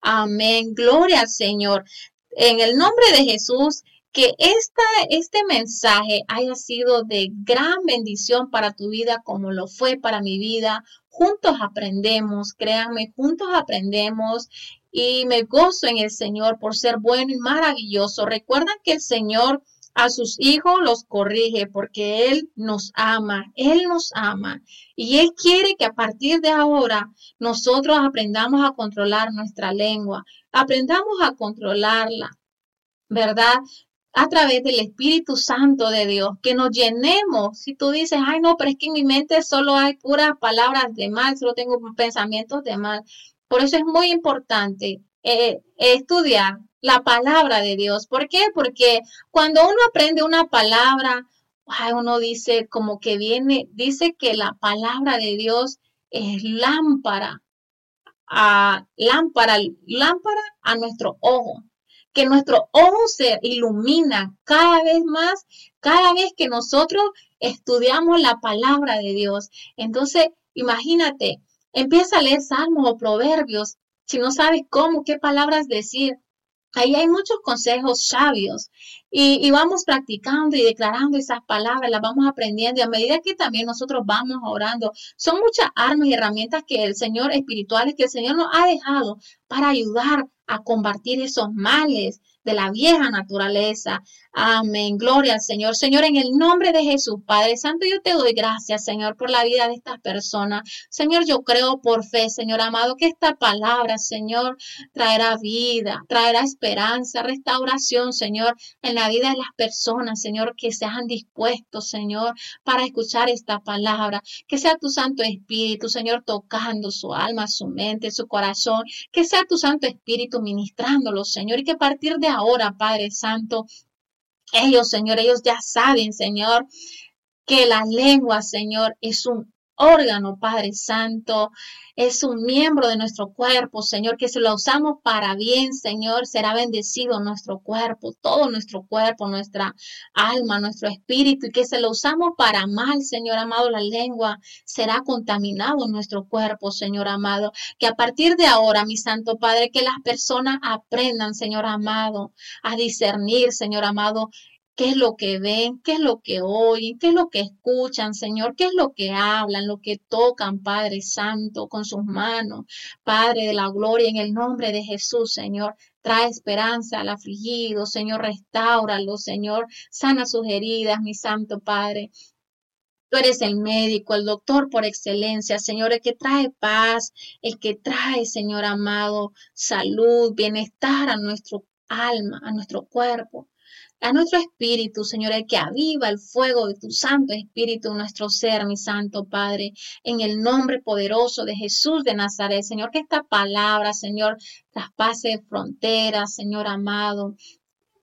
Amén. Gloria al Señor. En el nombre de Jesús, que esta, este mensaje haya sido de gran bendición para tu vida como lo fue para mi vida. Juntos aprendemos, créanme, juntos aprendemos y me gozo en el Señor por ser bueno y maravilloso. Recuerdan que el Señor a sus hijos los corrige porque Él nos ama, Él nos ama y Él quiere que a partir de ahora nosotros aprendamos a controlar nuestra lengua, aprendamos a controlarla, ¿verdad? a través del Espíritu Santo de Dios, que nos llenemos. Si tú dices, ay, no, pero es que en mi mente solo hay puras palabras de mal, solo tengo pensamientos de mal. Por eso es muy importante eh, estudiar la palabra de Dios. ¿Por qué? Porque cuando uno aprende una palabra, ay, uno dice como que viene, dice que la palabra de Dios es lámpara, a, lámpara, lámpara a nuestro ojo que nuestro ojo se ilumina cada vez más, cada vez que nosotros estudiamos la palabra de Dios. Entonces, imagínate, empieza a leer salmos o proverbios, si no sabes cómo, qué palabras decir, Ahí hay muchos consejos sabios y, vamos practicando y declarando esas palabras, las vamos aprendiendo y a medida que también nosotros vamos orando, son muchas armas y herramientas que el Señor espirituales, que el Señor nos ha dejado para ayudar a combatir esos males de la vieja naturaleza. Amén. Gloria al Señor. Señor, en el nombre de Jesús, Padre Santo, yo te doy gracias, Señor, por la vida de estas personas. Señor, yo creo por fe, Señor amado, que esta palabra, Señor, traerá vida, traerá esperanza, restauración, Señor, en la vida de las personas, Señor, que sean dispuestos, Señor, para escuchar esta palabra. Que sea tu Santo Espíritu, Señor, tocando su alma, su mente, su corazón. Que sea tu Santo Espíritu ministrándolo, Señor, y que a partir de ahora, Padre Santo, ellos, Señor, ellos ya saben, Señor, que la lengua, Señor, es un órgano, Padre Santo, es un miembro de nuestro cuerpo, Señor, que si lo usamos para bien, Señor, será bendecido nuestro cuerpo, todo nuestro cuerpo, nuestra alma, nuestro espíritu, y que si lo usamos para mal, Señor amado, la lengua será contaminado nuestro cuerpo, Señor amado, que a partir de ahora, mi Santo Padre, que las personas aprendan, Señor amado, a discernir, Señor amado, qué es lo que ven, qué es lo que oyen, qué es lo que escuchan, Señor, qué es lo que hablan, lo que tocan, Padre Santo, con sus manos. Padre de la gloria, en el nombre de Jesús, Señor, trae esperanza al afligido, Señor, restáuralo, Señor, sana sus heridas, mi Santo Padre. Tú eres el médico, el doctor por excelencia, Señor, el que trae paz, el que trae, Señor amado, salud, bienestar a nuestro alma, a nuestro cuerpo a nuestro espíritu, Señor, el que aviva el fuego de tu Santo Espíritu, nuestro ser, mi Santo Padre, en el nombre poderoso de Jesús de Nazaret, Señor, que esta palabra, Señor, traspase fronteras, Señor amado,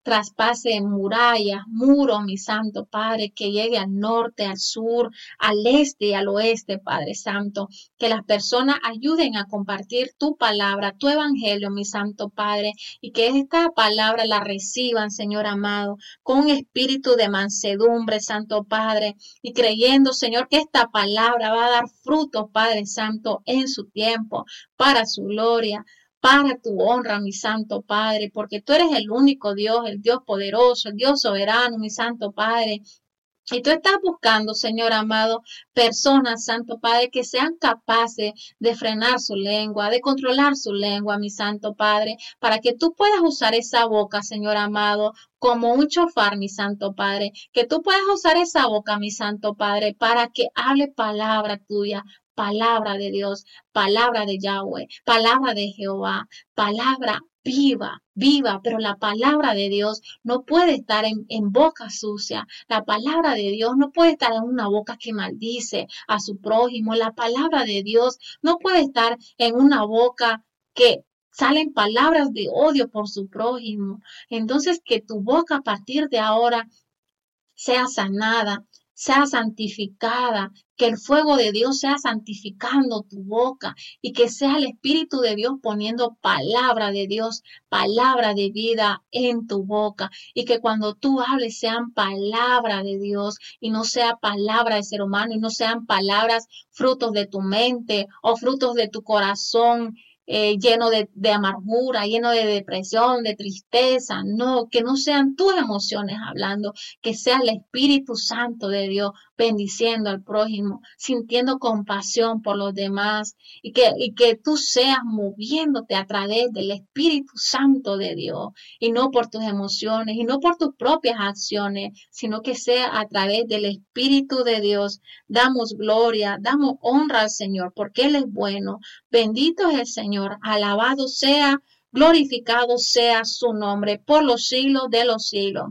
traspase murallas, muro, mi Santo Padre, que llegue al norte, al sur, al este y al oeste, Padre Santo, que las personas ayuden a compartir tu palabra, tu evangelio, mi Santo Padre, y que esta palabra la reciban, Señor amado, con espíritu de mansedumbre, Santo Padre, y creyendo, Señor, que esta palabra va a dar fruto, Padre Santo, en su tiempo, para su gloria para tu honra, mi Santo Padre, porque tú eres el único Dios, el Dios poderoso, el Dios soberano, mi Santo Padre. Y tú estás buscando, Señor amado, personas, Santo Padre, que sean capaces de frenar su lengua, de controlar su lengua, mi Santo Padre, para que tú puedas usar esa boca, Señor amado, como un chofar, mi Santo Padre, que tú puedas usar esa boca, mi Santo Padre, para que hable palabra tuya, palabra de Dios, palabra de Yahweh, palabra de Jehová, palabra viva, viva, pero la palabra de Dios no puede estar en, boca sucia. La palabra de Dios no puede estar en una boca que maldice a su prójimo. La palabra de Dios no puede estar en una boca que salen palabras de odio por su prójimo. Entonces, que tu boca a partir de ahora sea sanada, sea santificada, que el fuego de Dios sea santificando tu boca y que sea el Espíritu de Dios poniendo palabra de Dios, palabra de vida en tu boca. Y que cuando tú hables sean palabra de Dios y no sea palabra de ser humano y no sean palabras frutos de tu mente o frutos de tu corazón eh, lleno de, de, amargura, lleno de depresión, de tristeza. No, que no sean tus emociones hablando, que sea el Espíritu Santo de Dios bendiciendo al prójimo, sintiendo compasión por los demás y que, y que tú seas moviéndote a través del Espíritu Santo de Dios y no por tus emociones y no por tus propias acciones, sino que sea a través del Espíritu de Dios. Damos gloria, damos honra al Señor porque Él es bueno. Bendito es el Señor, alabado sea, glorificado sea su nombre por los siglos de los siglos.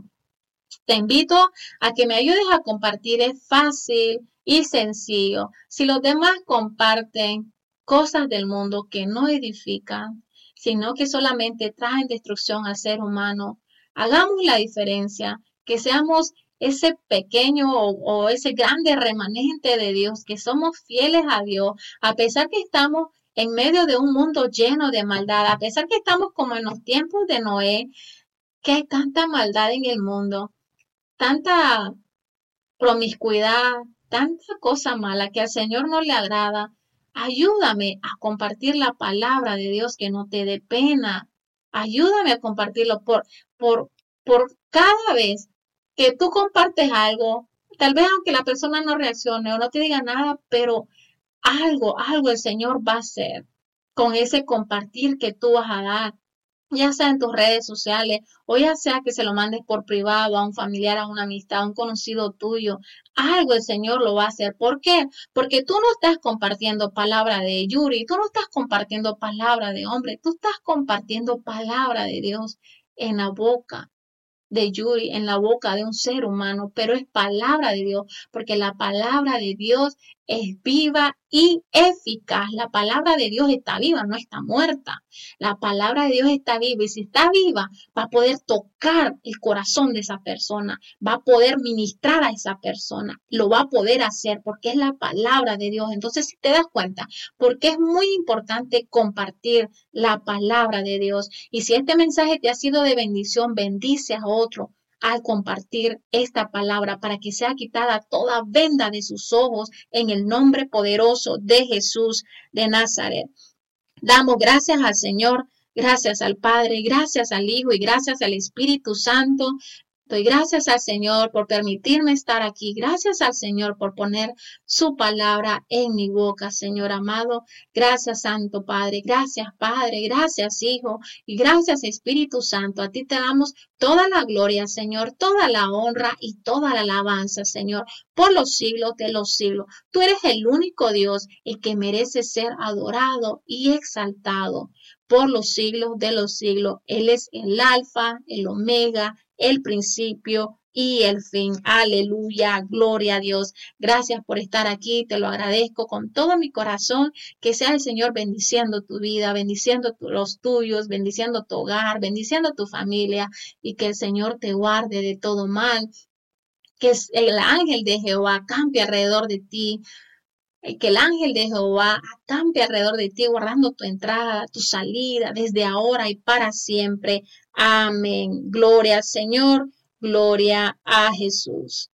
Te invito a que me ayudes a compartir. Es fácil y sencillo. Si los demás comparten cosas del mundo que no edifican, sino que solamente traen destrucción al ser humano, hagamos la diferencia, que seamos ese pequeño o, ese grande remanente de Dios, que somos fieles a Dios, a pesar que estamos en medio de un mundo lleno de maldad, a pesar que estamos como en los tiempos de Noé, que hay tanta maldad en el mundo, tanta promiscuidad, tanta cosa mala que al Señor no le agrada, ayúdame a compartir la palabra de Dios que no te dé pena. Ayúdame a compartirlo por, por, por cada vez que tú compartes algo, tal vez aunque la persona no reaccione o no te diga nada, pero algo, algo el Señor va a hacer con ese compartir que tú vas a dar ya sea en tus redes sociales o ya sea que se lo mandes por privado a un familiar, a una amistad, a un conocido tuyo, algo el Señor lo va a hacer. ¿Por qué? Porque tú no estás compartiendo palabra de Yuri, tú no estás compartiendo palabra de hombre, tú estás compartiendo palabra de Dios en la boca de Yuri en la boca de un ser humano, pero es palabra de Dios, porque la palabra de Dios es viva y eficaz. La palabra de Dios está viva, no está muerta. La palabra de Dios está viva y si está viva va a poder tocar el corazón de esa persona, va a poder ministrar a esa persona, lo va a poder hacer porque es la palabra de Dios. Entonces, si te das cuenta, porque es muy importante compartir la palabra de Dios y si este mensaje te ha sido de bendición, bendice a otro al compartir esta palabra para que sea quitada toda venda de sus ojos en el nombre poderoso de Jesús de Nazaret. Damos gracias al Señor, gracias al Padre, gracias al Hijo y gracias al Espíritu Santo Doy gracias al Señor por permitirme estar aquí. Gracias al Señor por poner su palabra en mi boca, Señor amado. Gracias, Santo Padre. Gracias, Padre. Gracias, Hijo. Y gracias, Espíritu Santo. A ti te damos toda la gloria, Señor, toda la honra y toda la alabanza, Señor, por los siglos de los siglos. Tú eres el único Dios, el que merece ser adorado y exaltado por los siglos de los siglos. Él es el alfa, el omega, el principio y el fin. Aleluya, gloria a Dios. Gracias por estar aquí, te lo agradezco con todo mi corazón. Que sea el Señor bendiciendo tu vida, bendiciendo los tuyos, bendiciendo tu hogar, bendiciendo tu familia y que el Señor te guarde de todo mal. Que el ángel de Jehová campe alrededor de ti, que el ángel de Jehová acampe alrededor de ti, guardando tu entrada, tu salida, desde ahora y para siempre. Amén. Gloria Señor, gloria a Jesús.